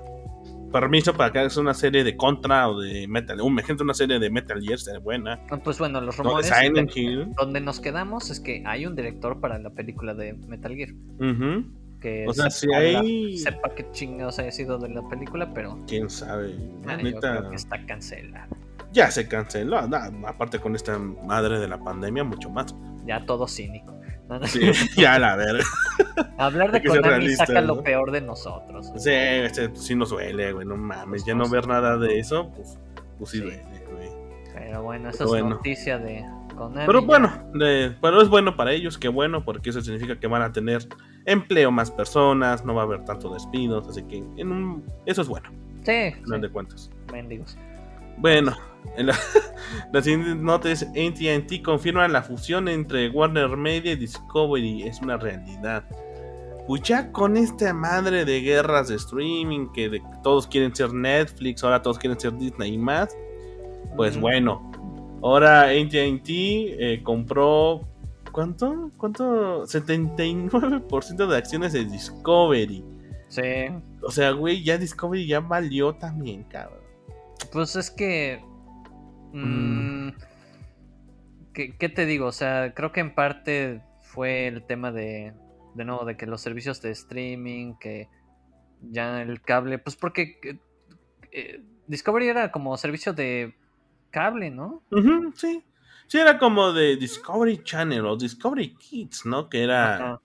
permiso para que hagas una serie de Contra o de Metal, un ejemplo, una serie de Metal Gear, sería buena. Oh, Pues bueno, los No, de rumores. Donde nos quedamos es que hay un director para la película de Metal Gear. Ujú. Que O sea, sepa si hay- la- sepa qué chingados haya sido de la película, pero Quién sabe, ah, yo creo que está cancelada. Ya se canceló, nah, aparte con esta madre de la pandemia, mucho más. Ya todo cínico. No, no. Sí, ya la verga. Hablar de que Konami saca ¿no? lo peor de nosotros. Sí, este, sí nos duele, güey, no mames, ya no ver nada de eso, pues, pues sí, Sí. duele, güey. Pero bueno, esa es noticia de Konami. Pero bueno, de- pero es bueno para ellos, qué bueno, porque eso significa que van a tener empleo más personas, no va a haber tanto despidos, así que en un- eso es bueno, Sí, final sí, de cuentas. mendigos. Bueno, en la, la siguiente nota es AT&T confirma la fusión entre Warner Media y Discovery, es una realidad. Pues ya con esta madre de guerras de streaming, que de- todos quieren ser Netflix, ahora todos quieren ser Disney y más, pues Mm, bueno, ahora ATT eh, compró. ¿Cuánto? ¿Cuánto? 79% de acciones de Discovery. Sí, O sea, güey, ya Discovery ya valió también, cabrón. pues es que. Mm, ¿qué, qué te digo? O sea, creo que en parte fue el tema de. De nuevo, de que los servicios de streaming, que ya el cable. Pues porque. eh, eh, Discovery era como servicio de cable, ¿no? Sí. Sí, era como de Discovery Channel o Discovery Kids, ¿no? Que era.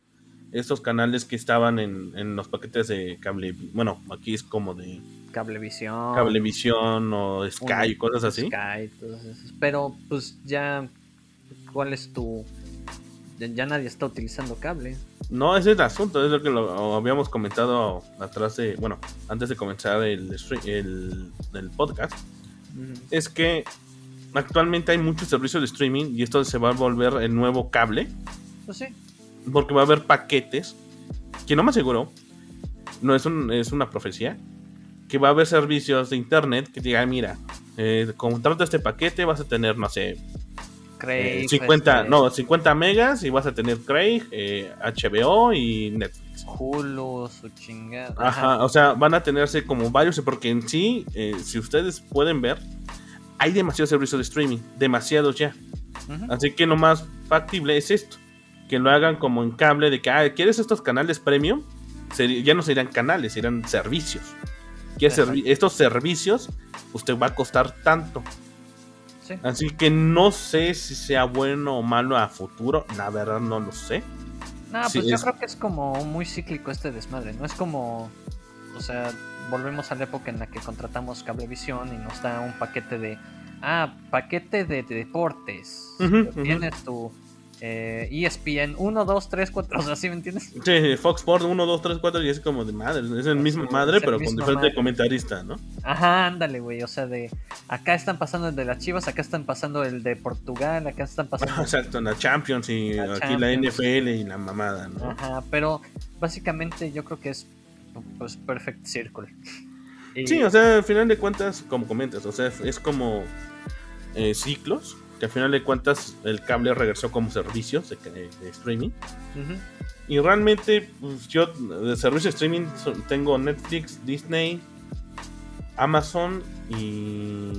Estos canales que estaban en, en los paquetes de cable. Bueno, aquí es como de Cablevisión. Cablevisión o Sky y cosas así. Sky, todos esos. Pero pues ya, ¿cuál es tu...? Ya, ya nadie está utilizando cable. No, ese es el asunto, es lo que lo habíamos comentado atrás de, bueno, antes de comenzar el, el, el podcast, es que actualmente hay muchos servicios de streaming y esto se va a volver el nuevo cable, Pues sí. Porque va a haber paquetes, que no me aseguro, no es, un, es una profecía, que va a haber servicios de internet que te digan, mira, eh, contrata este paquete, vas a tener, no sé, eh, 50, este, no, 50 megas y vas a tener Craig, eh, HBO y Netflix. Hulu, su chingada. Ajá, o sea, van a tenerse como varios, porque en sí, eh, si ustedes pueden ver, hay demasiados servicios de streaming, demasiados ya. Así que lo más factible es esto, que lo hagan como en cable de que, ah, ¿quieres estos canales premium? Ya no serían canales, serán servicios. ¿Quieres Exacto. servi- estos servicios, usted va a costar tanto. Sí. Así que no sé si sea bueno o malo a futuro, la verdad no lo sé. No, Sí, pues yo es- creo que es como muy cíclico este desmadre, ¿no? Es como, o sea, volvemos a la época en la que contratamos Cablevisión y nos da un paquete de, ah, paquete de, de deportes. Tienes tu eh, ESPN 1, 2, 3, 4, o sea, ¿sí me entiendes? Sí, Fox Sports 1, 2, 3, 4 y es como de madre, es el mismo madre, el pero con diferente madre. comentarista, ¿no? Ajá, ándale, güey, o sea, de, acá están pasando el de las Chivas, acá están pasando el de Portugal, acá están pasando... Exacto, en la Champions y La aquí la. NFL y la mamada, ¿no? Ajá, pero básicamente yo creo que es, pues, Perfect Circle. Y- Sí, o sea, al final de cuentas, como comentas, o sea, es como eh, ciclos, al final de cuentas el cable regresó como servicios de, de streaming. Y realmente, pues, yo de servicio de streaming tengo Netflix, Disney, Amazon y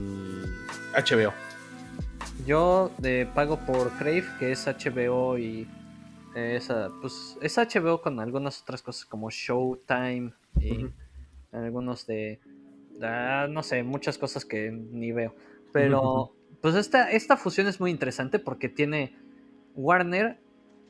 HBO. Yo de pago por Crave, que es HBO y eh, esa, pues es HBO con algunas otras cosas como Showtime y algunos de, ah, no sé, muchas cosas que ni veo. Pero. pues esta, esta fusión es muy interesante porque tiene Warner,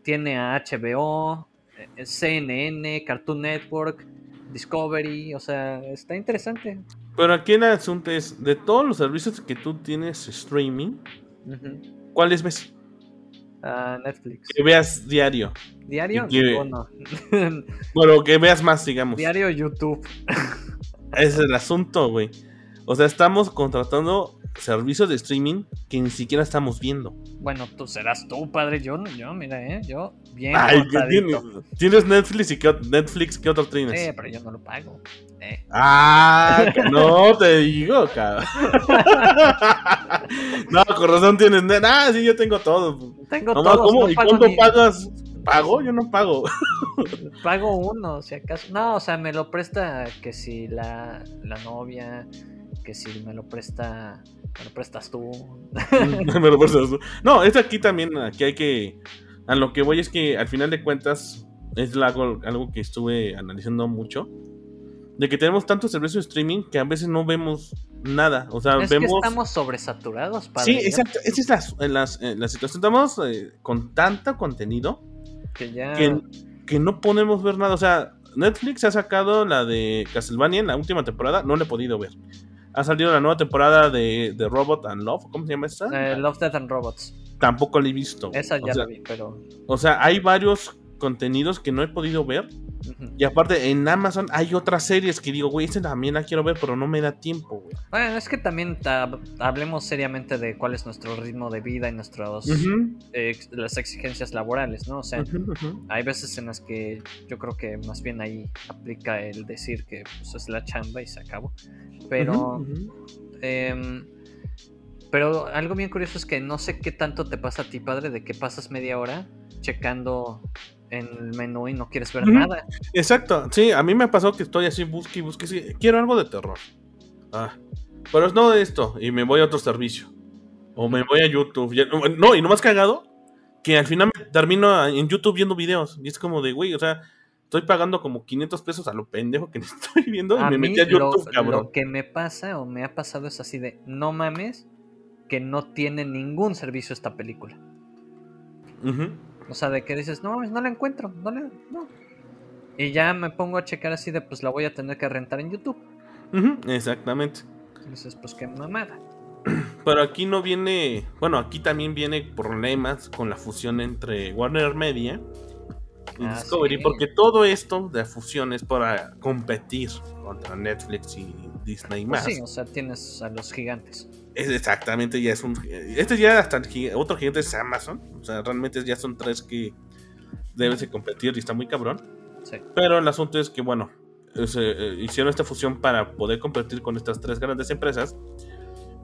tiene a HBO, eh, CNN, Cartoon Network, Discovery, o sea, está interesante. Pero aquí el asunto es, de todos los servicios que tú tienes streaming, Ujú. ¿cuáles ves? Ah, Netflix. Que veas diario. ¿Diario? y que- ¿O no? Bueno, que veas más, digamos. Diario YouTube. Ese es el asunto, güey. O sea, estamos contratando servicios de streaming que ni siquiera estamos viendo. Bueno, tú serás tú, padre. Yo, yo mira, ¿eh? Yo, bien. Ay, ¿qué cortadito. tienes? ¿Tienes Netflix y qué, Netflix, ¿qué otro tienes? Eh, pero yo no lo pago. Eh. Ah, no te digo, cabrón. no, con razón tienes. Ah, sí, yo tengo todo. Tengo no ¿Y cuánto ni- pagas? ¿Pago? Yo no pago. Pago uno, si acaso. No, o sea, me lo presta que si la, la novia, que si me lo presta, me lo prestas tú. Me lo prestas tú. no, es aquí también, aquí hay que... A lo que voy es que al final de cuentas es algo, algo que estuve analizando mucho. De que tenemos tantos servicios de streaming que a veces no vemos nada. O sea, es que vemos... estamos sobresaturados, padre. Sí, exacto. Esa es la, la- la situación. Estamos eh, con tanto contenido Que ya. que, que no podemos ver nada. O sea, Netflix ha sacado la de Castlevania en la última temporada, no la he podido ver. Ha salido la nueva temporada de, de Robot and Love, ¿cómo se llama esta? eh, Love, Death and Robots. Tampoco la he visto. Esa o ya sea, la vi, pero. o sea, hay varios contenidos que no he podido ver. Y aparte, en Amazon hay otras series que digo, güey, esa también la quiero ver, pero no me da tiempo, güey. Bueno, es que también ta- hablemos seriamente de cuál es nuestro ritmo de vida y ex- las exigencias laborales, ¿no? O sea, hay veces en las que yo creo que más bien ahí aplica el decir que pues, es la chamba y se acabó. Pero, em, pero algo bien curioso es que no sé qué tanto te pasa a ti, padre, de que pasas media hora checando en el menú y no quieres ver nada. Exacto, sí, a mí me pasó que estoy así, busque y busque, sí, quiero algo de terror. Ah, pero es no de esto, y me voy a otro servicio. O me voy a YouTube. ya- no, y no más cagado, que al final termino en YouTube viendo videos. Y es como de, güey, o sea, estoy pagando como 500 pesos a lo pendejo que estoy viendo y A me mí metí a lo, YouTube, cabrón. lo que me pasa o me ha pasado es así de, no mames, que no tiene ningún servicio esta película. Ujú. O sea, de que dices, no mames, no la encuentro, no la, no. Y ya me pongo a checar así de, pues la voy a tener que rentar en YouTube. Exactamente. Dices, pues qué mamada. Pero aquí no viene, bueno, aquí también viene problemas con la fusión entre Warner Media y Ah, Discovery, sí. porque todo esto de fusión es para competir contra Netflix y Disney Pues más. sí, o sea, tienes a los gigantes. Es exactamente, ya es un. Este ya hasta otro gigante es Amazon. O sea, realmente ya son tres que deben de competir y está muy cabrón. Sí. Pero el asunto es que, bueno, es, eh, hicieron esta fusión para poder competir con estas tres grandes empresas.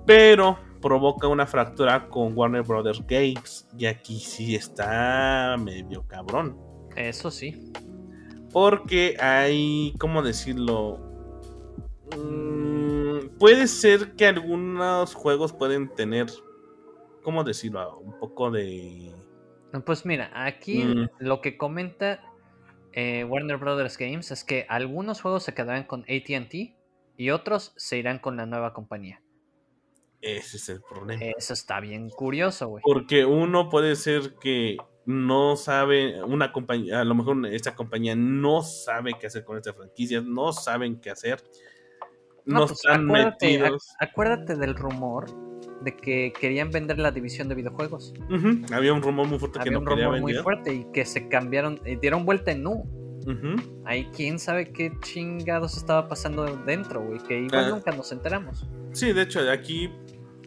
Pero provoca una fractura con Warner Brothers Games. Y aquí sí está medio cabrón. Eso sí. Porque hay, ¿cómo decirlo? Mm, puede ser que algunos juegos pueden tener, ¿cómo decirlo? Un poco de... Pues mira, aquí Mm. lo que comenta eh, Warner Brothers Games es que algunos juegos se quedarán con ATT y otros se irán con la nueva compañía. Ese es el problema. Eso está bien curioso, güey. Porque uno puede ser que no sabe, una compañía, a lo mejor esta compañía no sabe qué hacer con esta franquicia, no saben qué hacer. No, No, pues, están acuérdate, metidos. acuérdate del rumor de que querían vender la división de videojuegos. Había un rumor muy fuerte que Había no un rumor muy fuerte y que se cambiaron, y dieron vuelta en nu. Ahí quién sabe qué chingados estaba pasando dentro, güey, que igual Ah. nunca nos enteramos. Sí, de hecho, aquí,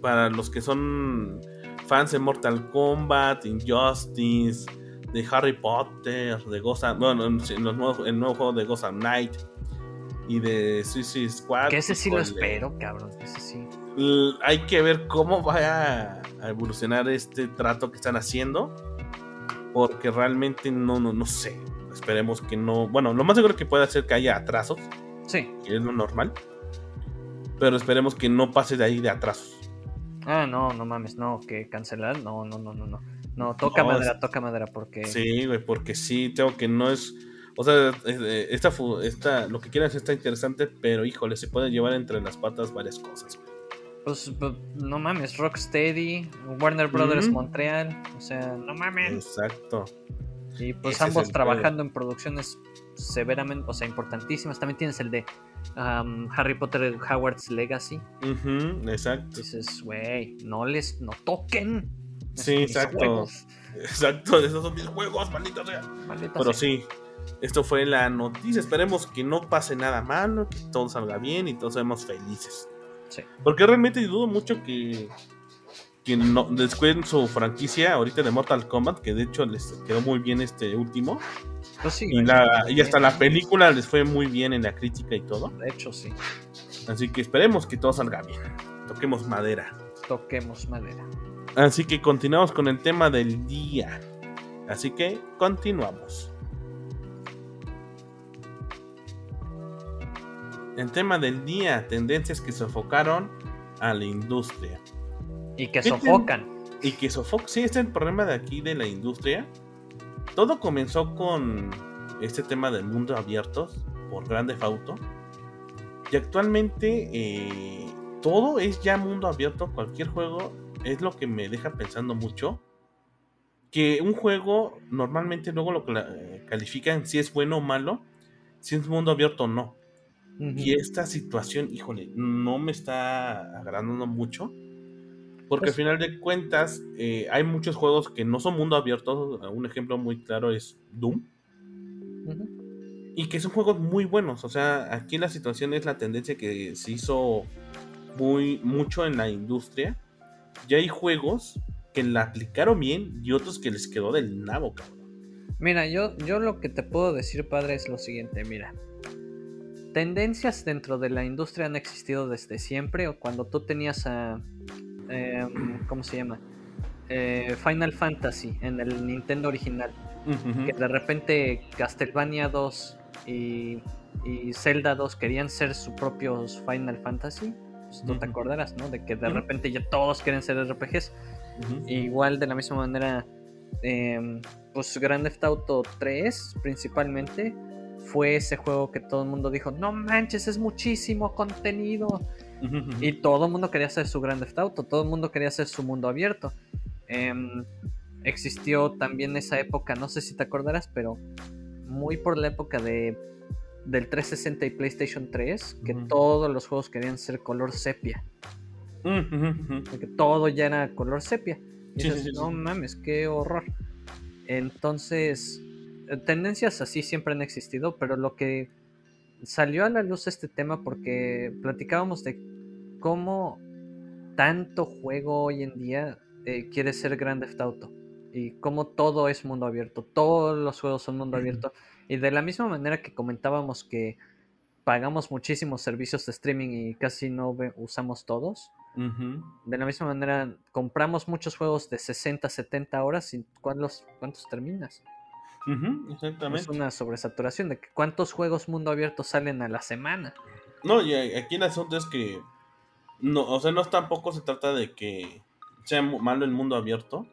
para los que son fans de Mortal Kombat, Injustice, de Harry Potter, de Gotham, bueno, en los nuevos- el nuevo juego de Gotham Knight y de Suicide Squad. Que ese sí lo espero, cabrón, ese sí. Hay que ver cómo va a, a evolucionar este trato que están haciendo. Porque realmente no, no, no sé. Esperemos que no. Bueno, lo más seguro que puede ser que haya atrasos, Sí. que es lo normal. Pero esperemos que no pase de ahí de atrasos. Ah, no, no mames, no, que cancelar, no, no, no, no, no. No, toca No, madera, es- toca madera, porque Sí, güey, porque sí, tengo que no es. O sea, eh, esta, esta, lo que quieras está interesante, pero híjole, se puede llevar entre las patas varias cosas. güey. pues, pues, no mames, Rocksteady, Warner Brothers. Montreal, o sea, no mames. Exacto. Y pues Ese ambos trabajando en producciones severamente, o sea, importantísimas. También tienes el de um, Harry Potter Howard's Legacy. Ujú, exacto. Dices, güey, no les, no toquen. Sí, exacto. juegos". Exacto, esos son mis juegos, maldita sea. Maldita Pero sea. sí, esto fue la noticia. Esperemos que no pase nada malo, que todo salga bien y todos seamos felices. Sí. Porque realmente dudo mucho que, que no, descuiden su franquicia ahorita de Mortal Kombat, que de hecho les quedó muy bien este último. Pues sí, Y, la- y hasta la película les fue muy bien en la crítica y todo. De hecho, sí. Así que esperemos que todo salga bien. Toquemos madera. Toquemos madera. Así que continuamos con el tema del día. Así que continuamos. El tema del día, tendencias que sofocaron a la industria. Y que ¿Qué ten- sofocan. Y que sofoca, sí, este es el problema de aquí de la industria. Todo comenzó con este tema del mundo abierto por Grande Auto. Y actualmente eh, todo es ya mundo abierto. Cualquier juego es lo que me deja pensando mucho. Que un juego normalmente luego lo califican si es bueno o malo, si es mundo abierto o no. Y esta situación, híjole, no me está agradando mucho. Porque Pues- al final de cuentas, eh, hay muchos juegos que no son mundo abierto. Un ejemplo muy claro es Doom. Y que son juegos muy buenos. O sea, aquí la situación es la tendencia que se hizo muy, mucho en la industria. Ya hay juegos que la aplicaron bien y otros que les quedó del nabo, cabrón. Mira, yo, yo lo que te puedo decir, padre, es lo siguiente, mira. Tendencias dentro de la industria han existido desde siempre, o cuando tú tenías a... em, ¿Cómo se llama? Eh, Final Fantasy en el Nintendo original. Que de repente Castlevania 2 y, y Zelda 2 querían ser sus propios Final Fantasy. Pues tú te acordarás, ¿no? De que de repente ya todos quieren ser RPGs. Igual de la misma manera, em, pues Grand Theft Auto 3 principalmente fue ese juego que todo el mundo dijo, no manches, es muchísimo contenido. Y todo el mundo quería hacer su Grand Theft Auto, todo el mundo quería hacer su mundo abierto. Em, existió también esa época, no sé si te acordarás, pero muy por la época de del 360 y PlayStation 3, que todos los juegos querían ser color sepia, Ujú, ujú, ujú. que todo ya era color sepia. Y Sí, dices, sí, sí, no mames, qué horror. Entonces, tendencias así siempre han existido, pero lo que salió a la luz este tema porque platicábamos de cómo tanto juego hoy en día eh, quiere ser Grand Theft Auto y cómo todo es mundo abierto, todos los juegos son mundo abierto y de la misma manera que comentábamos que pagamos muchísimos servicios de streaming y casi no usamos todos, de la misma manera compramos muchos juegos de 60, 70 horas y ¿cuántos, cuántos terminas? Ujú, Es exactamente. una sobresaturación de que cuántos juegos mundo abierto salen a la semana. No, y a- aquí el asunto es que. No, o sea, no tampoco se trata de que sea malo el mundo abierto.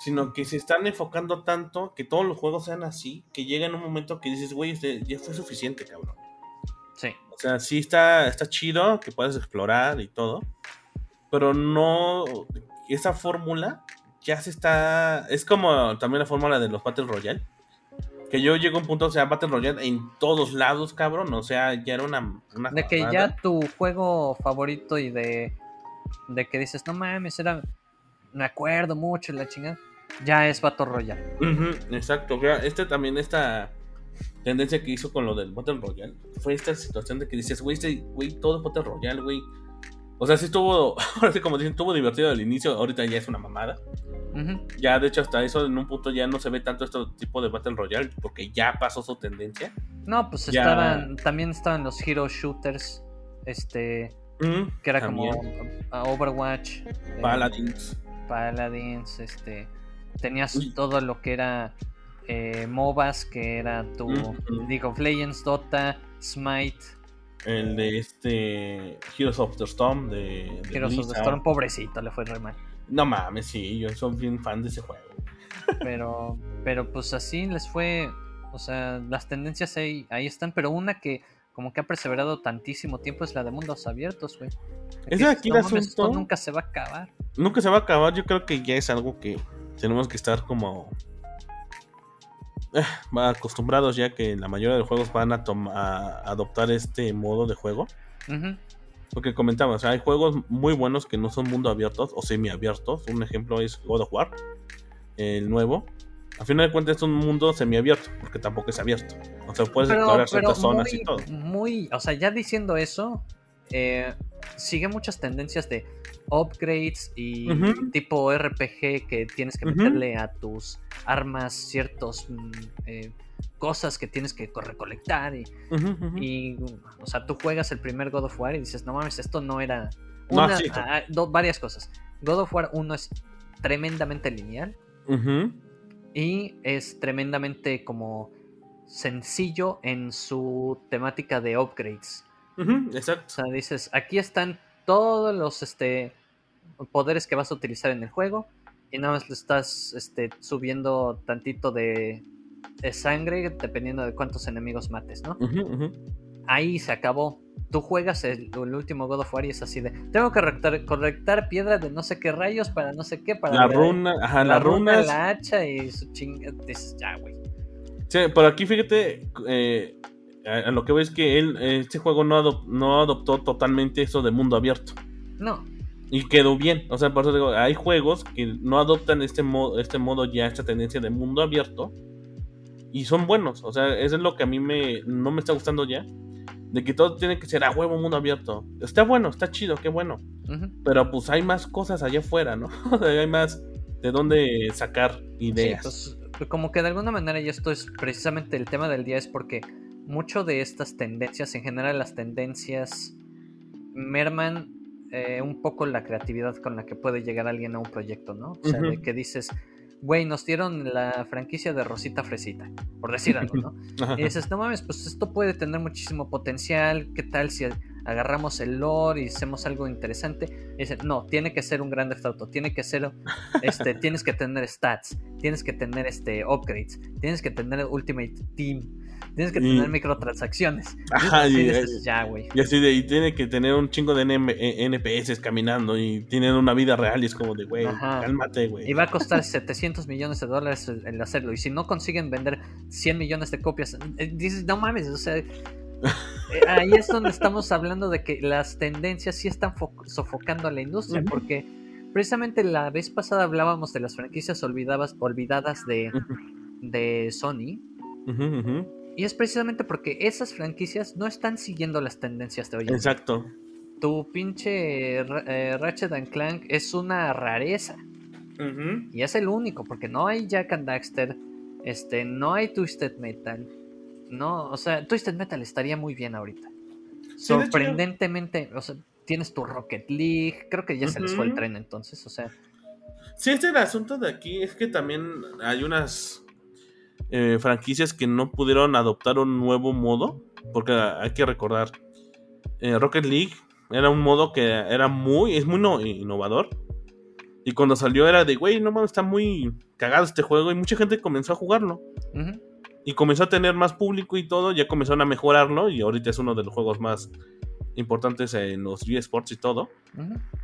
Sino que se están enfocando tanto que todos los juegos sean así. Que llega en un momento que dices, güey, este, ya fue suficiente, cabrón. Sí. O sea, sí está, está chido que puedas explorar y todo. Pero no. Esa fórmula ya se está. Es como también la fórmula de los Battle Royale. Que yo llego a un punto, o sea, Battle Royale en todos lados, cabrón. O sea, ya era una. una De que ya tu juego favorito y de, de que dices, no mames, era. Me acuerdo mucho la chingada. Ya es Battle Royale. Ujú, exacto. o sea, Este también, esta tendencia que hizo con lo del Battle Royale fue esta situación de que dices, güey, este, güey, todo es Battle Royale, güey. O sea, sí estuvo, ahora sí, como dicen, estuvo divertido al inicio, ahorita ya es una mamada. Ya, de hecho, hasta eso en un punto ya no se ve tanto este tipo de Battle Royale porque ya pasó su tendencia. No, pues Ya. estaban. También estaban los Hero Shooters. Este. Que era también. como uh, Overwatch. eh, Paladins. Paladins, este, tenías Uy. todo lo que era eh, MOBAs, que era tu Ujú. League of Legends, Dota, Smite, El de este Heroes of the Storm de, de Heroes of the. Storm, pobrecito, le fue re mal. No mames, sí, yo soy bien fan de ese juego. Pero, pero pues así les fue, o sea, las tendencias ahí, ahí están, pero una que como que ha perseverado tantísimo tiempo es la de mundos abiertos, güey. Es aquí el no esto asunto. nunca se va a acabar. Nunca se va a acabar, yo creo que ya es algo que tenemos que estar como eh, acostumbrados ya que la mayoría de los juegos van a, a adoptar este modo de juego. Ujú. Porque comentamos, o sea, hay juegos muy buenos que no son mundo abiertos o semiabiertos. Un ejemplo es God of War, el nuevo. A final de cuentas es un mundo semiabierto, porque tampoco es abierto. O sea, puedes explorar ciertas zonas muy, y todo. muy, o sea, ya diciendo eso, eh, sigue muchas tendencias de upgrades y tipo RPG que tienes que meterle a tus armas ciertos mm, eh, cosas que tienes que co- recolectar y, o sea, tú juegas el primer God of War y dices, no mames, esto no era No, una, sí. ah, do- varias cosas. God of War 1 es tremendamente lineal y es tremendamente como sencillo en su temática de upgrades. Ujú, O Exacto. sea, dices, aquí están todos los este, poderes que vas a utilizar en el juego y nada más le estás este, subiendo tantito de, de sangre dependiendo de cuántos enemigos mates, ¿no? Ahí se acabó. Tú juegas el, el último God of War y es así de, tengo que correctar, correctar piedra de no sé qué rayos para no sé qué, para La runa, ajá, la runa, la hacha y su chinga. Dices, ya, güey. Sí, pero aquí fíjate, eh, a, a lo que ves que él, este juego no, adop- no adoptó totalmente eso de mundo abierto. No, Y quedó bien. O sea, por eso digo, hay juegos que no adoptan este modo, este modo ya, esta tendencia de mundo abierto. Y son buenos. O sea, eso es lo que a mí me, no me está gustando ya. De que todo tiene que ser a huevo mundo abierto. Está bueno, está chido, qué bueno. Pero pues hay más cosas allá afuera, ¿no? Hay más de dónde sacar Sí, ideas. pues como que de alguna manera, y esto es precisamente el tema del día, es porque mucho de estas tendencias, en general las tendencias, merman eh, un poco la creatividad con la que puede llegar alguien a un proyecto, ¿no? O sea, de que dices, güey, nos dieron la franquicia de Rosita Fresita, por decir algo, ¿no? Y dices, no mames, pues esto puede tener muchísimo potencial. ¿Qué tal si agarramos el lore y hacemos algo interesante? Y dicen, no, tiene que ser un Grand Theft Auto, tiene que ser, este, tienes que tener stats, tienes que tener este upgrades, tienes que tener Ultimate Team, tienes que Y- tener microtransacciones. Ajá, y y- dices, ya, güey. Y así de, y tiene que tener un chingo de NM eh, NPS caminando y tienen una vida real y es como de, güey, cálmate, güey. Y va a costar 700 millones de dólares el el hacerlo. Y si no consiguen vender 100 millones de copias, eh, dices, no mames, o sea, eh, ahí es donde estamos hablando de que las tendencias sí están fo- sofocando a la industria, porque precisamente la vez pasada hablábamos de las franquicias olvidadas, olvidadas de, de Sony. ujú, ujú. Y es precisamente porque esas franquicias no están siguiendo las tendencias de hoy. Exacto. Tu pinche eh, Ratchet and Clank es una rareza. Y es el único, porque no hay Jack and Daxter, este, no hay Twisted Metal. No, o sea, Twisted Metal estaría muy bien ahorita. Sorprendentemente, o sea, tienes tu Rocket League, creo que ya se les fue el tren entonces, o sea, Sí, este el asunto de aquí es que también hay unas eh, franquicias que no pudieron adoptar un nuevo modo, porque hay que recordar, eh, Rocket League era un modo que era muy, es muy no- innovador. Y cuando salió era de, güey, no mames, está muy cagado este juego y mucha gente comenzó a jugarlo. Y comenzó a tener más público y todo, ya comenzaron a mejorarlo y ahorita es uno de los juegos más importantes en los eSports y todo.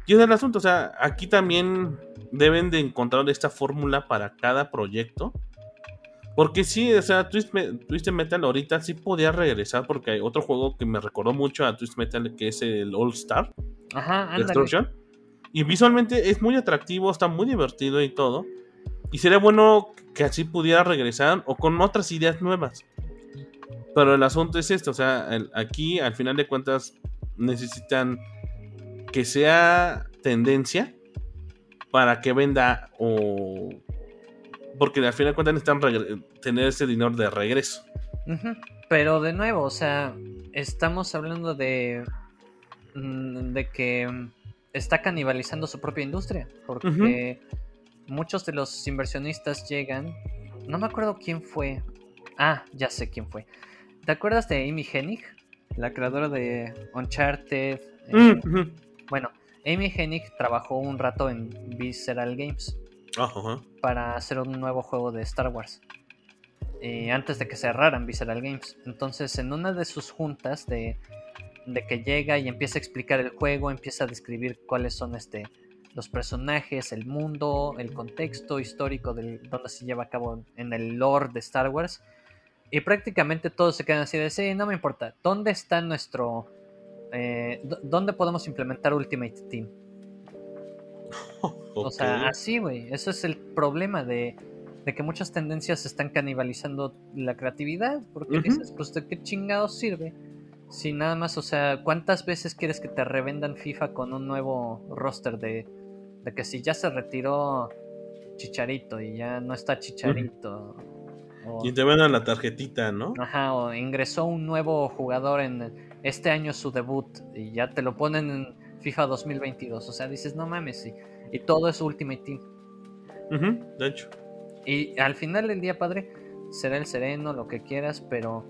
Y ese es el asunto, o sea, aquí también deben de encontrar esta fórmula para cada proyecto. Porque sí, o sea, Twist Twisted Metal ahorita sí podía regresar porque hay otro juego que me recordó mucho a Twisted Metal que es el All Star Ajá. Destruction. Y visualmente es muy atractivo, está muy divertido y todo. Y sería bueno que así pudiera regresar o con otras ideas nuevas. Pero el asunto es esto, o sea, el- aquí al final de cuentas necesitan que sea tendencia para que venda o... Porque al final de cuentas necesitan tener ese dinero de regreso. Pero de nuevo, o sea, estamos hablando de, mm, de que mm, está canibalizando su propia industria, porque muchos de los inversionistas llegan, no me acuerdo quién fue, ah, ya sé quién fue. ¿Te acuerdas de Amy Hennig, la creadora de Uncharted? Eh, Mm, ujú. Bueno, Amy Hennig trabajó un rato en Visceral Games Ajá. para hacer un nuevo juego de Star Wars. eh, antes de que cerraran Visceral Games. Entonces, en una de sus juntas de, de que llega y empieza a explicar el juego, empieza a describir cuáles son este los personajes, el mundo, el contexto histórico del donde se lleva a cabo en el lore de Star Wars. Y prácticamente todos se quedan así de, sí, no me importa, ¿dónde está nuestro... eh, ¿Dónde podemos implementar Ultimate Team? O sea, así, güey. Eso es el problema de, de que muchas tendencias están canibalizando la creatividad. Porque dices, pues de qué chingados sirve Sí, nada más, o sea, ¿cuántas veces quieres que te revendan FIFA con un nuevo roster de, de que si ya se retiró Chicharito y ya no está Chicharito? o- y te vendan la tarjetita, ¿no? Ajá, o ingresó un nuevo jugador en este año su debut y ya te lo ponen en FIFA 2022. O sea, dices, no mames, y, y todo es Ultimate Team. De hecho. Y al final del día, padre, será el sereno, lo que quieras, pero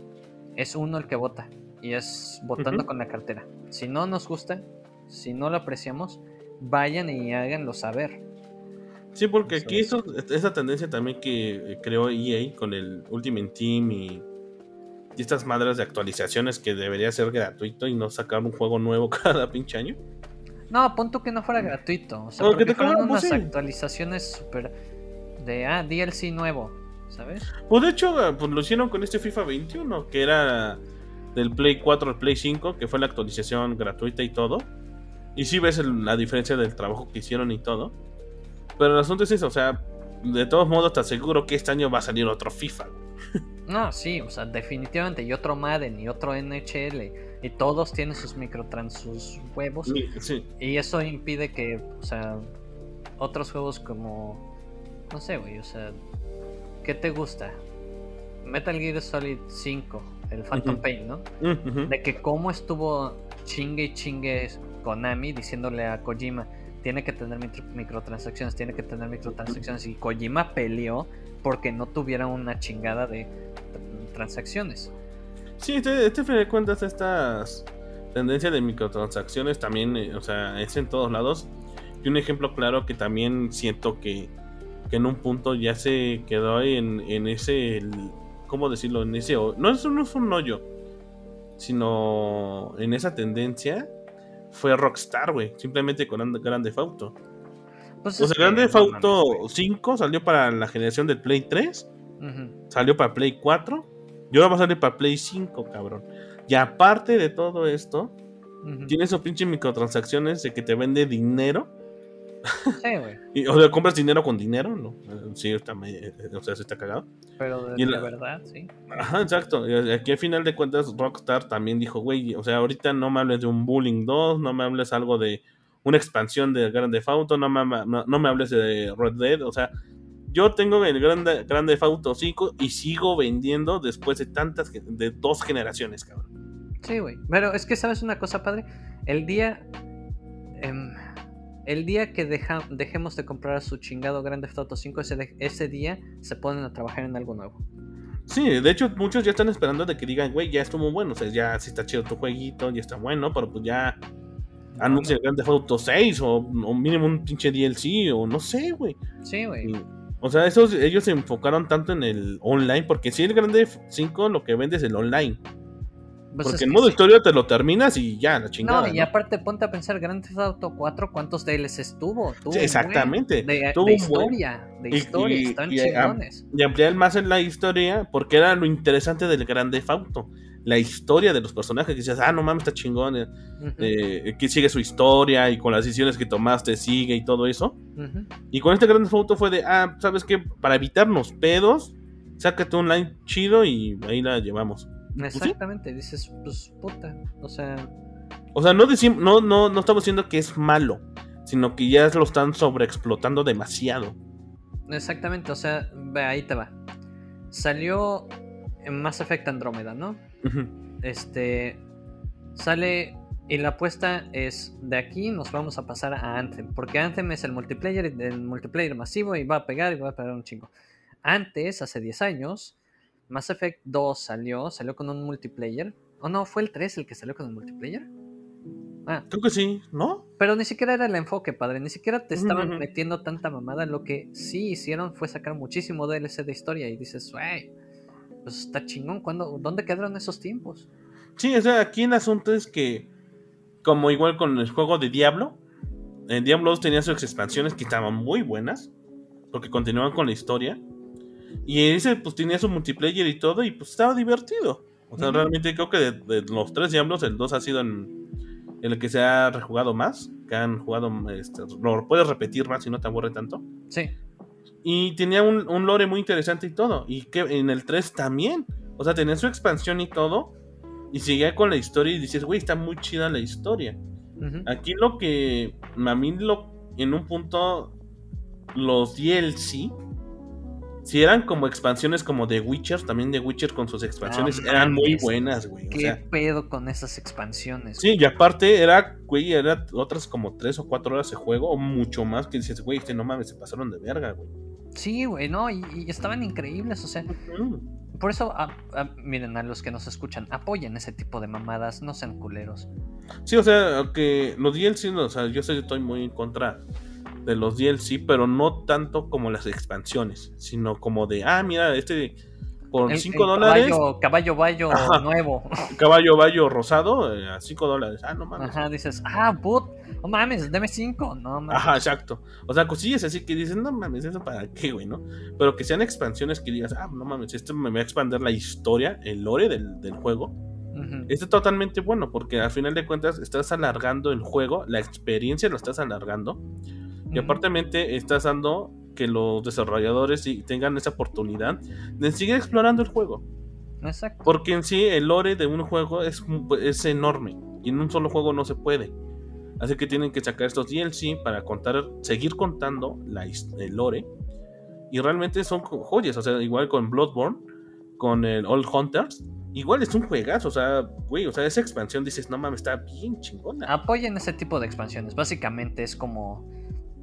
es uno el que vota. Y es votando con la cartera. Si no nos gusta, si no lo apreciamos, vayan y háganlo saber. Sí, porque Eso aquí es. esa tendencia también que eh, creó EA con el Ultimate Team y, y estas madres de actualizaciones que debería ser gratuito y no sacar un juego nuevo cada pinche año. No, punto que no fuera gratuito. O sea, que porque te fueron cobraran, pues, unas sí. actualizaciones súper de, ah, DLC nuevo, ¿sabes? Pues de hecho, eh, pues lo hicieron con este FIFA 21, que era del Play 4 al Play 5, que fue la actualización gratuita y todo. Y sí ves el- la diferencia del trabajo que hicieron y todo. Pero el asunto es eso, o sea, de todos modos te aseguro que este año va a salir otro FIFA. No, sí, o sea, definitivamente. Y otro Madden y otro NHL. Y todos tienen sus microtrans, sus huevos. Y- Sí, Y eso impide que, o sea, otros juegos como. No sé, güey, o sea. ¿Qué te gusta? Metal Gear Solid 5, el Phantom Ujú. Pain, ¿no? Mm. De que cómo estuvo chingue y chingue Konami diciéndole a Kojima. Tiene que tener micro- microtransacciones, tiene que tener microtransacciones. Y Kojima peleó porque no tuviera una chingada de tr- transacciones. Sí, este, este fin de cuentas, estas tendencias de microtransacciones también, eh, o sea, es en todos lados. Y un ejemplo claro que también siento que, que en un punto ya se quedó en, en ese, el- ¿cómo decirlo? En ese, no, eso no es un hoyo, sino en esa tendencia fue Rockstar, güey, simplemente con And- Grand Theft Auto. Pues O es sea, que, Grand Theft no Auto mames, güey. 5 salió para la generación del Play 3 Ujú, salió para Play 4 y ahora va a salir para Play 5, cabrón. Y aparte de todo esto, ujú. tiene esos pinches microtransacciones de que te vende dinero. Sí, güey. O sea, compras dinero con dinero, ¿no? Sí, está, eh, o sea, sí está cagado. Pero de, Y la- verdad, sí. Ajá, exacto. Y Aquí al final de cuentas, Rockstar también dijo, güey, o sea, ahorita no me hables de un Bullying 2, no me hables algo de una expansión de Grand Theft Auto, no me, no, no me hables de Red Dead, o sea, yo tengo el Grand, Grand Theft Auto 5 y sigo vendiendo después de tantas, de dos generaciones, cabrón. Sí, güey. Pero es que, ¿sabes una cosa, padre? El día. em, el día que deja- dejemos de comprar su chingado Grand Theft Auto 5, ese, de- ese día se ponen a trabajar en algo nuevo. Sí, de hecho muchos ya están esperando de que digan, güey, ya estuvo bueno, o sea, ya sí está chido tu jueguito, ya está bueno, pero pues ya anuncia el Grand Theft Auto 6 o, o mínimo un pinche DLC o no sé, güey. Sí, güey. Y- O sea, esos, ellos se enfocaron tanto en el online, porque si el Grand Theft 5 lo que vende es el online. Pues porque en modo sí. historia te lo terminas y ya, la chingada. No, y ¿no? aparte ponte a pensar, Grand Theft Auto 4, ¿cuántos DLCs tuvo? Tuvo Sí, exactamente. buen De, Tuvo de un buen- historia, de historia, y- están y, chingones. Y ampliar más en la historia, porque era lo interesante del Grand Theft Auto. La historia de los personajes, que dices, ah, no mames, está chingón. eh, eh, que sigue su historia y con las decisiones que tomaste sigue y todo eso. Y con este Grand Theft Auto fue de, ah, ¿sabes qué? Para evitarnos pedos, sácate un line chido y ahí la llevamos. Pues sí. Exactamente, dices, pues puta, o sea, O sea, no, decim- no, no, no estamos diciendo que es malo, sino que ya lo están sobreexplotando demasiado. exactamente, o sea, ve, ahí te va. Salió en Mass Effect Andrómeda, ¿no? Este sale y la apuesta es de aquí nos vamos a pasar a Anthem, porque Anthem es el multiplayer, el multiplayer masivo y va a pegar y va a pegar un chingo. Antes, hace 10 años, Mass Effect 2 salió, salió con un multiplayer. ¿O no? ¿Fue el 3 el que salió con el multiplayer? Ah, Creo que sí, ¿no? pero ni siquiera era el enfoque, padre. Ni siquiera te estaban metiendo tanta mamada. Lo que sí hicieron fue sacar muchísimo DLC de historia. Y dices, wey, pues está chingón. ¿Cuándo, ¿Dónde quedaron esos tiempos? Sí, o sea, aquí el asunto es que, como igual con el juego de Diablo, en Diablo 2 tenía sus expansiones que estaban muy buenas, porque continuaban con la historia. Y ese, pues tenía su multiplayer y todo, y pues estaba divertido. O sea, realmente creo que de, de los tres Diablos, el 2 ha sido en, en el que se ha rejugado más, que han jugado, este, lo puedes repetir más y no te aburre tanto. Sí, Y tenía un, un lore muy interesante y todo. Y que en el 3 también. O sea, tenía su expansión y todo. y seguía con la historia y dices, güey, está muy chida la historia. Aquí lo que a mí lo en un punto los DLC si eran como expansiones como The Witcher, también The Witcher con sus expansiones No eran muy buenas, güey. O ¿Qué sea, pedo con esas expansiones? sí, y aparte era, güey, era otras como tres o cuatro horas de juego o mucho más que dices, güey, este no mames, se pasaron de verga, güey. Sí, güey, no, y, y estaban increíbles, o sea, Mm. por eso, ah, ah, miren, a los que nos escuchan, apoyen ese tipo de mamadas, no sean culeros. Sí, o sea, que los DLC, o sea, yo sé que estoy muy en contra de los DLC, pero no tanto como las expansiones, sino como de, ah, mira, este por El- 5 el dólares, Caballo, caballo bayo Ajá. nuevo. caballo bayo rosado, eh, a 5 dólares. Ah, no mames. Ajá, dices, ah, put, no mames, deme cinco, no mames. Ajá, exacto. O sea, cosillas así que dices, no mames, ¿eso para qué, güey, no? Pero que sean expansiones que digas, ah, no mames, esto me va a expandir la historia, el lore del, del juego. Ujú, Esto es totalmente bueno, porque al final de cuentas estás alargando el juego, la experiencia lo estás alargando. Y aparte estás dando que los desarrolladores tengan esa oportunidad de seguir explorando el juego. Exacto. Porque en sí el lore de un juego es, es enorme y en un solo juego no se puede. Así que tienen que sacar estos DLC para contar, seguir contando la, el lore. Y realmente son jo- joyas, o sea, igual con Bloodborne, con el Old Hunters. Igual es un juegazo, o sea, güey, o sea, esa expansión dices, no mames, está bien chingona. Apoyen ese tipo de expansiones. Básicamente es como.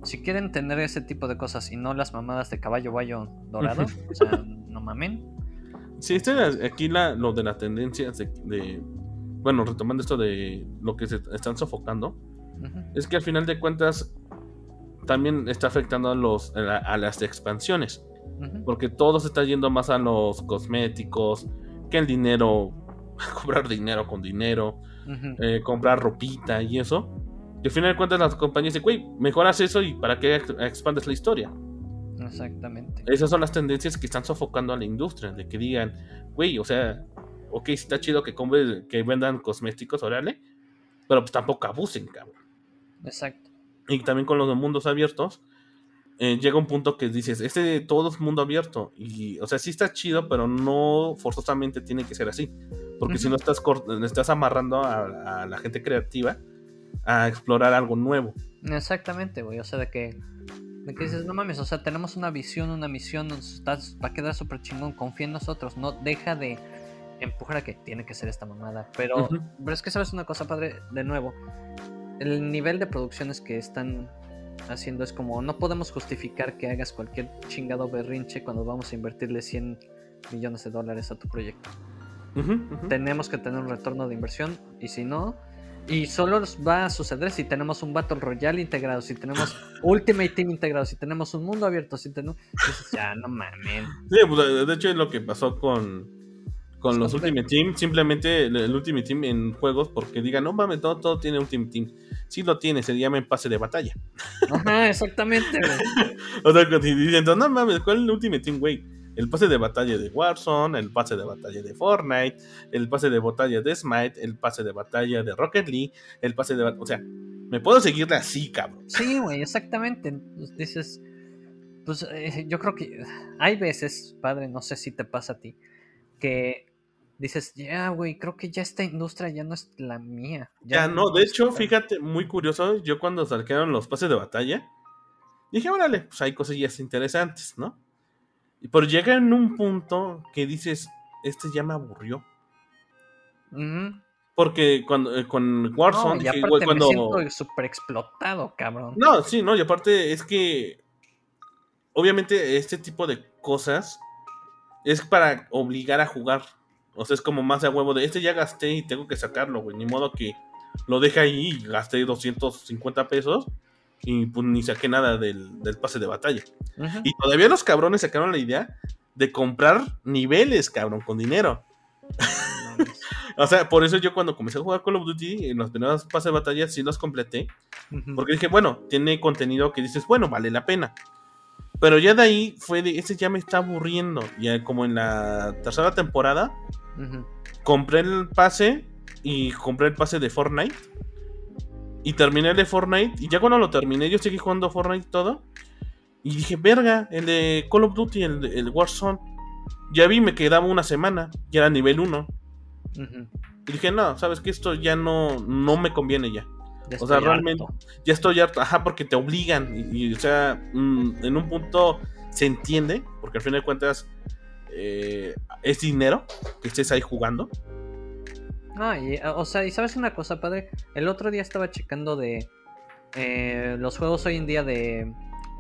Si quieren tener ese tipo de cosas y no las mamadas de caballo bayo dorado, o sea, no mamen. Sí, este aquí la, lo de las tendencias de, de- Bueno, retomando esto de lo que se están sofocando. Es que al final de cuentas también está afectando a, los, a, la- a las expansiones. Porque todo se está yendo más a los cosméticos, que el dinero, comprar dinero con dinero, eh, comprar ropita y eso. Y al final de cuentas las compañías dicen, güey, mejoras eso y para ex- expandes la historia. Exactamente. Esas son las tendencias que están sofocando a la industria, de que digan, güey, o sea, ok, sí está chido que, compre- que vendan cosméticos, órale, pero pues tampoco abusen, cabrón. Exacto. y también con los mundos abiertos, eh, llega un punto que dices, este todo es mundo abierto. Y, o sea, sí está chido, pero no forzosamente tiene que ser así. Porque si no estás, estás amarrando a, a la gente creativa a explorar algo nuevo. Exactamente, güey. O sea, de que, de que dices, no mames, o sea, tenemos una visión, una misión, nos estás, va a quedar súper chingón, confía en nosotros, no deja de empujar a que tiene que ser esta mamada. Pero, Ujú. pero es que sabes una cosa, padre, de nuevo, el nivel de producciones que están haciendo es como, no podemos justificar que hagas cualquier chingado berrinche cuando vamos a invertirle 100 millones de dólares a tu proyecto tenemos que tener un retorno de inversión y si no y solo nos va a suceder si tenemos un Battle Royale integrado, si tenemos Ultimate Team integrado, si tenemos un mundo abierto, si tenemos ya no mames. Sí, pues, de hecho es lo que pasó con, con los Ultimate Team. Simplemente el, el Ultimate Team en juegos, porque digan, no mames, todo, todo tiene Ultimate Team. Sí lo tiene, se llama en pase de batalla. Ajá, exactamente, güey. O sea, si dicen, no mames, ¿cuál es el Ultimate Team, güey? El pase de batalla de Warzone, el pase de batalla de Fortnite, el pase de batalla de Smite, el pase de batalla de Rocket League, el pase de batalla. O sea, me puedo seguirle así, cabrón. Sí, güey, exactamente. Pues dices, pues eh, yo creo que hay veces, padre, no sé si te pasa a ti, que dices, ya, güey, creo que ya esta industria ya no es la mía. Ya no, de hecho, fíjate, muy curioso, yo cuando sacaron los pases de batalla, dije, órale, pues hay cosillas interesantes, ¿no? Por llega en un punto que dices, este ya me aburrió. Porque cuando eh, con Warzone, No, y aparte güey, cuando... me siento súper explotado, cabrón. No, sí, no, y aparte es que obviamente este tipo de cosas es para obligar a jugar. O sea, es como más a huevo de este ya gasté y tengo que sacarlo, güey. Ni modo que lo deje ahí y gasté 250 pesos y pues ni saqué nada del, del pase de batalla. Ujú. Y todavía los cabrones sacaron la idea de comprar niveles, cabrón, con dinero. O sea, por eso yo cuando comencé a jugar Call of Duty, en los primeros pases de batalla sí los completé. Ujú. Porque dije, bueno, tiene contenido que dices, bueno, vale la pena. Pero ya de ahí fue de, ese ya me está aburriendo. Ya como en la tercera temporada, Ujú. compré el pase y compré el pase de Fortnite. Y terminé el de Fortnite. Y ya cuando lo terminé, yo seguí jugando Fortnite todo. Y dije, verga, el de Call of Duty, el, el Warzone. Ya vi, me quedaba una semana. Ya era nivel 1. Ujú. Y dije, no, sabes que esto ya no, no me conviene ya. Ya O sea, realmente harto. ya estoy harto, ajá, porque te obligan. Y, y, o sea, mm, en un punto se entiende, porque al fin de cuentas eh, es dinero que estés ahí jugando. No, y, eh, o sea, y sabes una cosa, padre. El otro día estaba checando de eh, los juegos hoy en día de,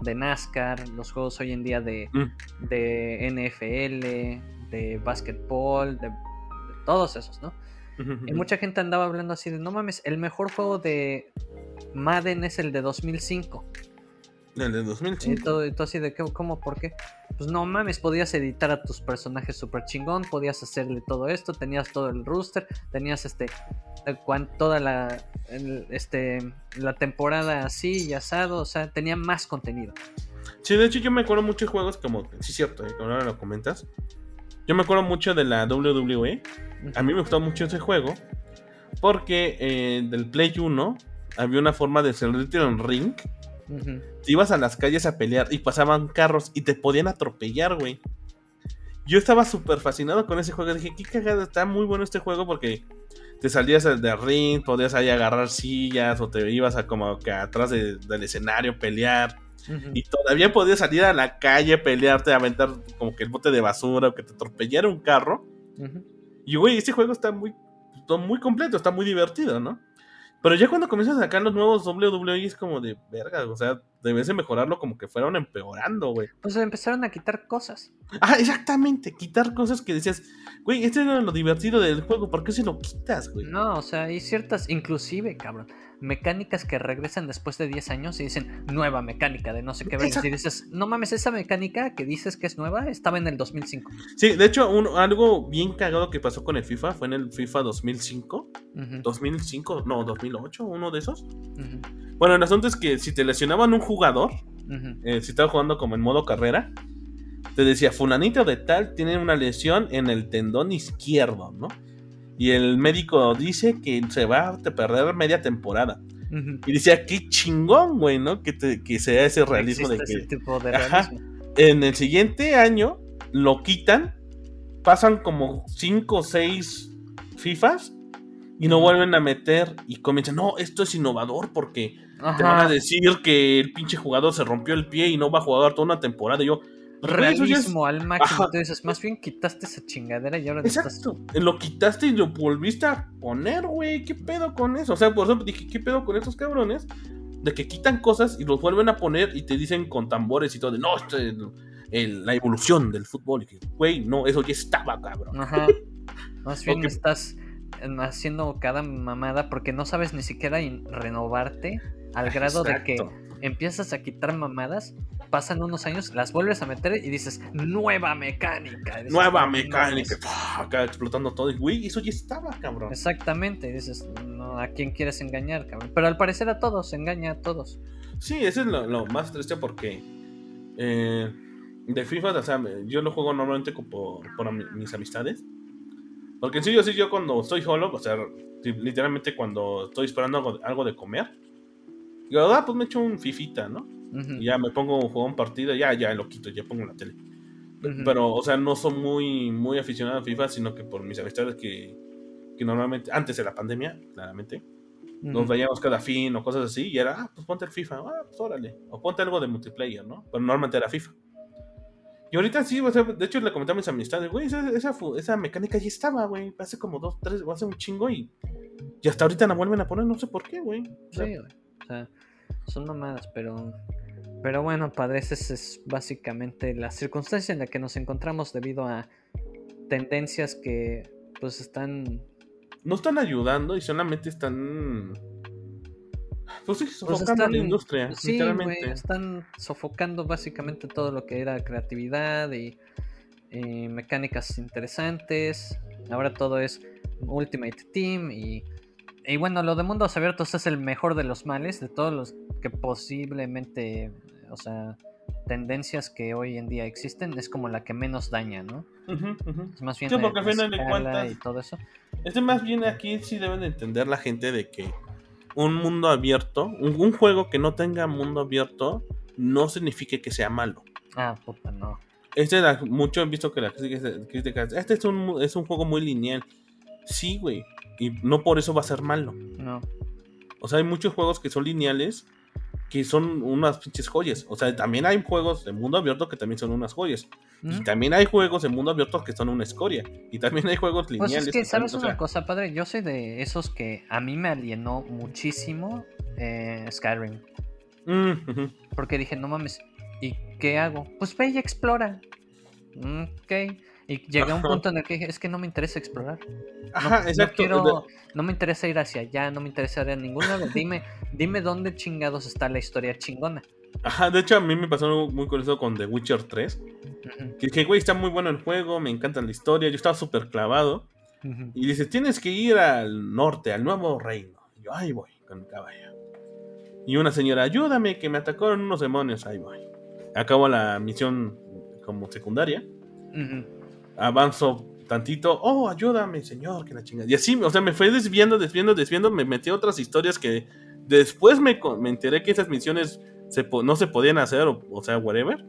de NASCAR, los juegos hoy en día de, Mm. de NFL, de básquetbol, de, de todos esos, ¿no? Y mucha gente andaba hablando así de, no mames, el mejor juego de Madden es el de 2005. El de Y 2005. todo, y todo así de, ¿qué- ¿cómo? ¿Por qué? Pues no mames, podías editar a tus personajes super chingón, podías hacerle todo esto, tenías todo el rooster, tenías este, eh, toda la, el- este, la temporada así y asado, o sea, tenía más contenido. Sí, de hecho yo me acuerdo muchos juegos como, sí es cierto, eh, ahora lo comentas. Yo me acuerdo mucho de la WWE. A mí me gustó mucho ese juego porque eh, del Play 1 había una forma de salirte en ring. Ujú. Te ibas a las calles a pelear y pasaban carros y te podían atropellar, güey. Yo estaba súper fascinado con ese juego. Dije, qué cagada, está muy bueno este juego porque te salías de ring, podías ahí agarrar sillas o te ibas a como que atrás de- del escenario pelear. Y todavía podías salir a la calle, pelearte, aventar como que el bote de basura o que te atropellara un carro. Y güey, este juego está muy, está muy completo, está muy divertido, ¿no? Pero ya cuando comienzas a sacar los nuevos WWE es como de verga, o sea, debes de mejorarlo como que fueron empeorando, güey. Pues empezaron a quitar cosas. Ah, exactamente, quitar cosas que decías, güey, este era lo divertido del juego, ¿por qué se lo quitas, güey? No, o sea, hay ciertas, inclusive, cabrón, mecánicas que regresan después de 10 años y dicen nueva mecánica de no sé qué. vergas", Exacto. Y dices, no mames, esa mecánica que dices que es nueva estaba en el 2005. Sí, de hecho, un- algo bien cagado que pasó con el FIFA fue en el FIFA 2005, Ujú, 2005, no, 2008, uno de esos. Bueno, el asunto es que si te lesionaban un jugador, eh, si estaba jugando como en modo carrera, te decía, fulanito de tal tiene una lesión en el tendón izquierdo, ¿no? Y el médico dice que se va a perder media temporada. Y decía, qué chingón, güey, ¿no? Que, te- que sea ese realismo de que ese tipo de Ajá. realismo. en el siguiente año lo quitan, pasan como 5 o 6 FIFAs y no vuelven a meter y comienzan, no, esto es innovador porque te van a decir que el pinche jugador se rompió el pie y no va a jugar toda una temporada. Y yo, "Güey, eso ya es- Realismo al máximo. Entonces, más bien quitaste esa chingadera y ahora le estás- Exacto. Lo quitaste y lo volviste a poner, güey. ¿Qué pedo con eso? O sea, por eso dije, ¿qué pedo con estos cabrones? De que quitan cosas y los vuelven a poner y te dicen con tambores y todo de, no, esto es el- el- la evolución del fútbol. Y güey, no, eso ya estaba, cabrón. Ajá. Más bien estás eh, haciendo cada mamada porque no sabes ni siquiera renovarte al grado de que Exacto. empiezas a quitar mamadas, pasan unos años, las vuelves a meter y dices, nueva mecánica. Dices, Nueva "No mecánica. mames". ¡pah! Acá explotando todo. Y, güey, eso ya estaba, cabrón. Exactamente, y dices, no, ¿a quién quieres engañar, cabrón? Pero al parecer a todos, engaña a todos. Sí, eso es lo, lo más triste porque eh, de FIFA, o sea, yo lo juego normalmente por, por mis amistades. Porque en serio, sí, yo cuando estoy solo, o sea, li- literalmente cuando estoy esperando algo, algo de comer, digo, ah, pues me echo un fifita, ¿no? Y ya me pongo a jugar un partido, ya, ya lo quito, ya pongo la tele. ujú. Pero, o sea, no soy muy, muy aficionado a FIFA, sino que por mis amistades que, que normalmente, antes de la pandemia, claramente, nos Ujú. veíamos cada fin o cosas así, y era, ah, pues ponte el FIFA, ah, pues órale, o ponte algo de multiplayer, ¿no? Pero normalmente era FIFA. Y ahorita sí, o sea, de hecho le comenté a mis amistades, güey, esa, esa, esa mecánica ya estaba, güey, hace como dos, tres, hace un chingo y, y hasta ahorita la vuelven a poner, no sé por qué, güey. O sea, Sí, güey. O sea, son mamadas, pero. Pero bueno, padres, esa es básicamente la circunstancia en la que nos encontramos debido a tendencias que pues están no están ayudando y solamente están, pues sí, Pues sofocando están- la industria, sí, literalmente. güey, están sofocando básicamente todo lo que era creatividad y, y mecánicas interesantes. Ahora todo es Ultimate Team y, y bueno, lo de mundos abiertos es el mejor de los males, de todos los que posiblemente, o sea, tendencias que hoy en día existen, es como la que menos daña, ¿no? Es más bien Sí, porque al la final de escala cuentas- y todo eso. Este más bien aquí sí deben de entender la gente de que un mundo abierto, un, un juego que no tenga mundo abierto, no significa que sea malo. Ah, puta, no. Este la- mucho he visto que la crítica crítica es, este es un, es un juego muy lineal. Sí, güey. Y no por eso va a ser malo. No. O sea, hay muchos juegos que son lineales que son unas pinches joyas. O sea, también hay juegos de mundo abierto que también son unas joyas. Y también hay juegos de mundo abierto que son una escoria. Y también hay juegos Pues lineales. es que, ¿sabes son- o una sea, cosa, padre? Yo soy de esos que a mí me alienó muchísimo eh, Skyrim. mm. Porque dije, no mames, ¿y qué hago? Pues ve y explora. Ok. Y llegué a un punto en el que dije, es que no me interesa explorar. No, Ajá, no exacto. quiero- no me interesa ir hacia allá, no me interesa ir a ningún lado. Dime, dime dónde chingados está la historia chingona. Ajá, de hecho, a mí me pasó algo muy curioso con The Witcher 3. Ujú, Que dije, güey, está muy bueno el juego, me encanta la historia. Yo estaba súper clavado. Y dice, tienes que ir al norte, al nuevo reino. Y yo, ahí voy, con mi caballo. Y una señora, ayúdame, que me atacaron unos demonios. Ahí voy. Acabo la misión como secundaria. Ujú. Avanzo tantito, oh, ayúdame, señor, que la chingada. Y así, o sea, me fue desviando, desviando, desviando. Me metí a otras historias que después me, me enteré que esas misiones se no se podían hacer, o, o sea, whatever.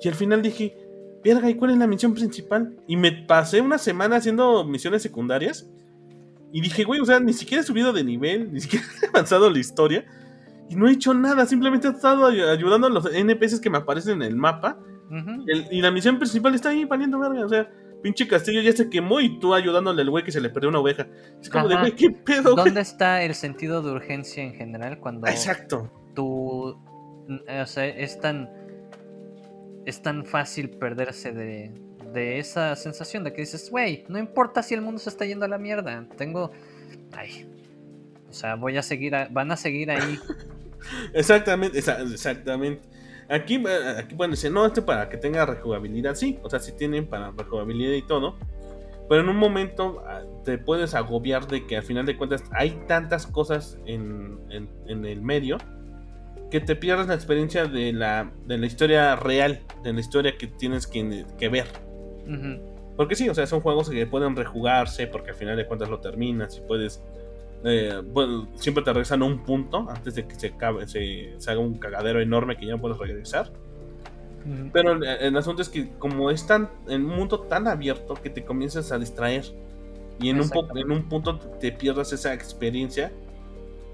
Y al final dije, verga, ¿y cuál es la misión principal? Y me pasé una semana haciendo misiones secundarias. Y dije, güey, o sea, ni siquiera he subido de nivel, ni siquiera he avanzado la historia. Y no he hecho nada, simplemente he estado ay- ayudando a los NPCs que me aparecen en el mapa. El- y la misión principal está ahí valiendo verga. O sea, pinche castillo ya se quemó y tú ayudándole al güey que se le perdió una oveja. Es como de, güey, ¿qué pedo, güey? ¿Dónde está el sentido de urgencia en general cuando Exacto. tú, mm, o sea, es tan, es tan fácil perderse de, de esa sensación de que dices, güey, no importa si el mundo se está yendo a la mierda, tengo, ay, o sea, voy a seguir, a- van a seguir ahí, Exactamente, exactamente. Aquí, eh, aquí pueden decir, no, este para que tenga rejugabilidad, sí, o sea, sí tienen para rejugabilidad y todo. Pero en un momento ah, te puedes agobiar de que al final de cuentas hay tantas cosas en, en- en el medio que te pierdes la experiencia de la, de la historia real, de la historia que tienes que, que ver. Ujú, Porque sí, o sea, son juegos que pueden rejugarse porque al final de cuentas lo terminas y puedes... eh, bueno, siempre te regresan a un punto antes de que se, acabe- se, se haga un cagadero enorme que ya no puedes regresar. Pero el, el asunto es que como es tan, en un mundo tan abierto que te comienzas a distraer y en un, en un punto te pierdas esa experiencia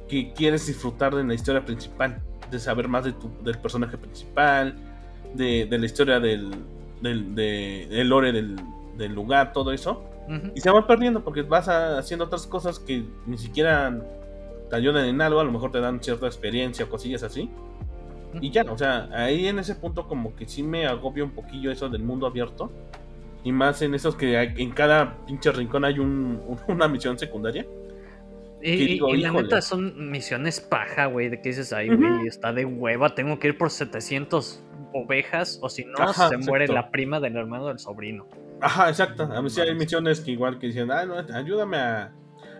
que quieres disfrutar de la historia principal, de saber más de tu, del personaje principal, de, de la historia del, del, de, lore del, del lugar, todo eso. Y se va perdiendo porque vas a- haciendo otras cosas que ni siquiera te ayudan en algo, a lo mejor te dan cierta experiencia o cosillas así. Y ya, o sea, ahí en ese punto como que sí me agobia un poquillo eso del mundo abierto. Y más en esos que hay- en cada pinche rincón hay un, un- una misión secundaria. Y, la neta son misiones paja, güey, de que dices, ay, Ujú. güey, está de hueva, tengo que ir por 700 ovejas, o si no, Ajá, se muere exacto. la prima del hermano del sobrino. Ajá, exacto. A sí hay misiones que igual que dicen, ah, no, ayúdame a...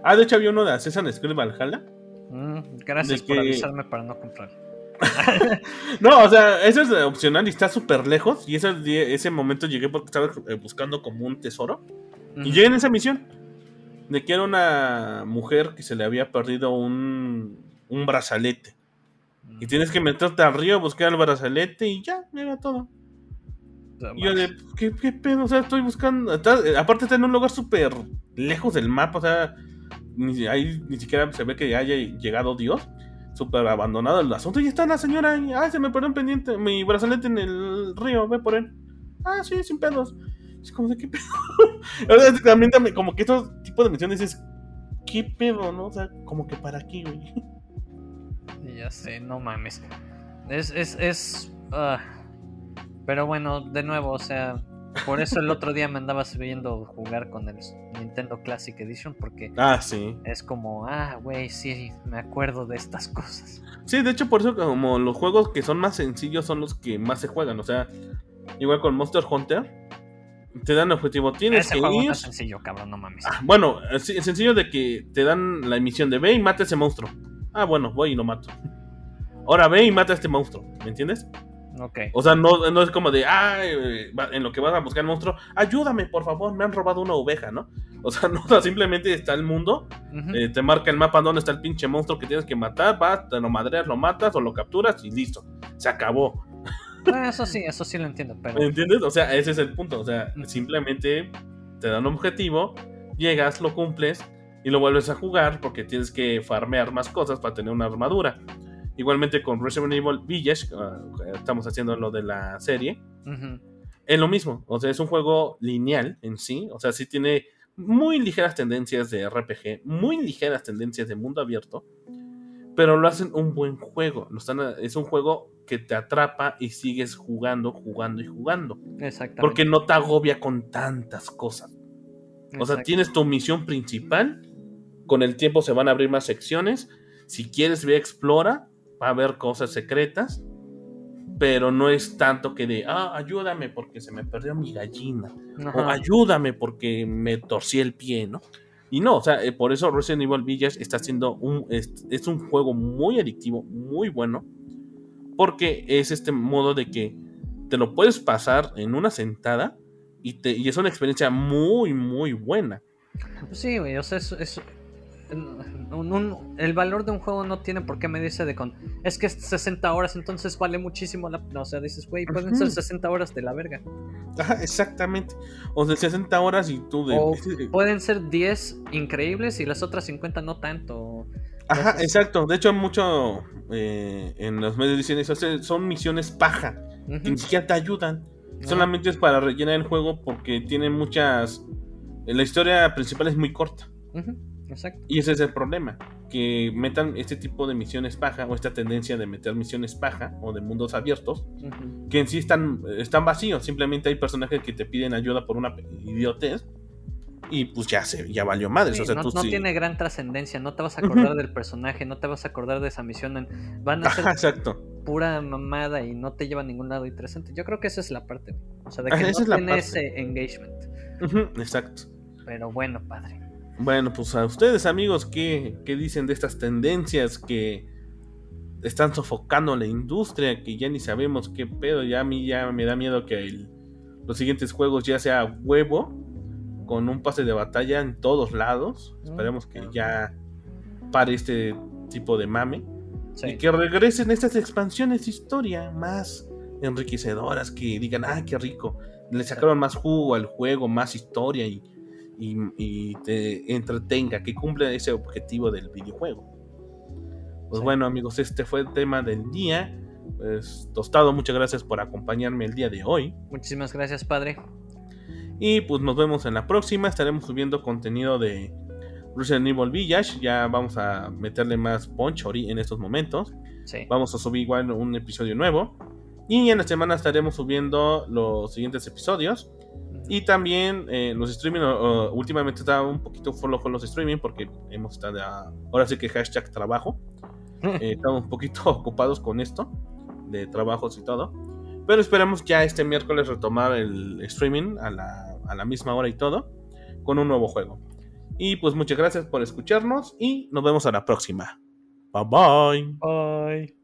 Ah, de hecho había uno de Assassin's Creed Valhalla. Mm, gracias por que- avisarme para no comprar. No, o sea, eso es opcional y está súper lejos. Y ese, ese momento llegué porque estaba eh, buscando como un tesoro. Y llegué en esa misión. De que era una mujer que se le había perdido un, un brazalete. Y tienes que meterte al río buscar el brazalete y ya, era todo. Y yo de. ¿qué, qué pedo? O sea, estoy buscando. está- aparte está en un lugar súper lejos del mapa, o sea, ni, ahí ni siquiera se ve que haya llegado Dios. Súper abandonado el asunto. Y está la señora ahí. Ay, se me perdió un pendiente. Mi brazalete en el río, ve por él. Ah, sí, sin pedos. Es como de qué pedo. Sea, también, también, como que estos tipos de misiones es. ¿Qué pedo, no? O sea, como que para qué, güey. Ya sé, no mames. Es, es, es. ah. Pero bueno, de nuevo, o sea, por eso el otro día me andabas viendo jugar con el Nintendo Classic Edition, porque Ah, sí. es como, ah, güey, sí, me acuerdo de estas cosas. Sí, de hecho, por eso, como los juegos que son más sencillos son los que más se juegan. O sea, igual con Monster Hunter, te dan objetivo. Tienes Ese que juego no ir. es sencillo, cabrón, no mames. Ah, bueno, es sencillo de que te dan la emisión de ve y mata a ese monstruo. Ah, bueno, voy y lo mato. Ahora ve y mata a este monstruo, ¿me entiendes? Ok. O sea, no, no es como de, ah, en lo que vas a buscar el monstruo, ayúdame, por favor, me han robado una oveja, ¿no? O sea, no, o sea, simplemente está el mundo, eh, te marca el mapa donde está el pinche monstruo que tienes que matar, vas, te lo madreas, lo matas o lo capturas y listo, se acabó. Eso sí, eso sí lo entiendo, pero. ¿Me entiendes? O sea, ese es el punto. O sea, simplemente te dan un objetivo, llegas, lo cumples y lo vuelves a jugar porque tienes que farmear más cosas para tener una armadura. Igualmente con Resident Evil Village, ah, estamos haciendo lo de la serie, es lo mismo, o sea, es un juego lineal en sí, o sea, sí tiene muy ligeras tendencias de RPG, muy ligeras tendencias de mundo abierto, pero lo hacen un buen juego, lo están, es un juego que te atrapa y sigues jugando, jugando y jugando. Exactamente. Porque no te agobia con tantas cosas. O sea, tienes tu misión principal, con el tiempo se van a abrir más secciones. Si quieres, ve, explora, va a haber cosas secretas, pero no es tanto que de, ah, ayúdame porque se me perdió mi gallina, o ayúdame porque me torcí el pie, ¿no? Y no, o sea, eh, por eso Resident Evil Village está siendo un, es un juego muy adictivo, muy bueno porque es este modo de que te lo puedes pasar en una sentada y, te, y es una experiencia muy, muy buena. Sí, güey, o sea, es, el valor de un juego no tiene por qué medirse de con. Es que es 60 horas, entonces vale muchísimo la. o sea, dices, güey, pueden ser 60 horas de la verga. Ajá, exactamente. O de 60 horas y tú de. O pueden ser 10 increíbles y las otras 50 no tanto. Ajá, exacto. De hecho, mucho eh, en los medios dicen eso. Son misiones paja. Que ni siquiera te ayudan. Solamente es para rellenar el juego porque tiene muchas. La historia principal es muy corta. Exacto. Y ese es el problema. Que metan este tipo de misiones paja o esta tendencia de meter misiones paja o de mundos abiertos que en sí están, están vacíos. Simplemente hay personajes que te piden ayuda por una idiotez y pues ya se ya valió madres. no, tiene gran trascendencia, no te vas a acordar del personaje, no te vas a acordar de esa misión. Van a ser pura mamada y no te lleva a ningún lado interesante. Yo creo que esa es la parte. O sea, de que no tiene ese engagement. exacto. Pero bueno, padre. Bueno, pues a ustedes, amigos, ¿qué, ¿qué dicen de estas tendencias que están sofocando la industria? Que ya ni sabemos qué pedo. Ya a mí ya me da miedo que los siguientes juegos ya sea huevo con un pase de batalla en todos lados. Esperemos que ya pare este tipo de mame. Y que regresen estas expansiones de historia más enriquecedoras, que digan, ah, qué rico. Le sacaron más jugo al juego, más historia y, y, te entretenga, que cumpla ese objetivo del videojuego. Pues bueno, amigos, este fue el tema del día. Pues, Tostado, muchas gracias por acompañarme el día de hoy. Muchísimas gracias, padre. Y pues nos vemos en la próxima. Estaremos subiendo contenido de Resident Evil Village. Ya vamos a meterle más punch en estos momentos. Vamos a subir igual un episodio nuevo. Y en la semana estaremos subiendo los siguientes episodios. Y también eh, los streaming, últimamente está un poquito flojo los streaming porque hemos estado, ahora sí que hashtag trabajo. Eh, estamos un poquito ocupados con esto, de trabajos y todo. Pero esperamos ya este miércoles retomar el streaming a la, a la misma hora y todo con un nuevo juego. Y pues muchas gracias por escucharnos y nos vemos a la próxima. Bye bye. Bye.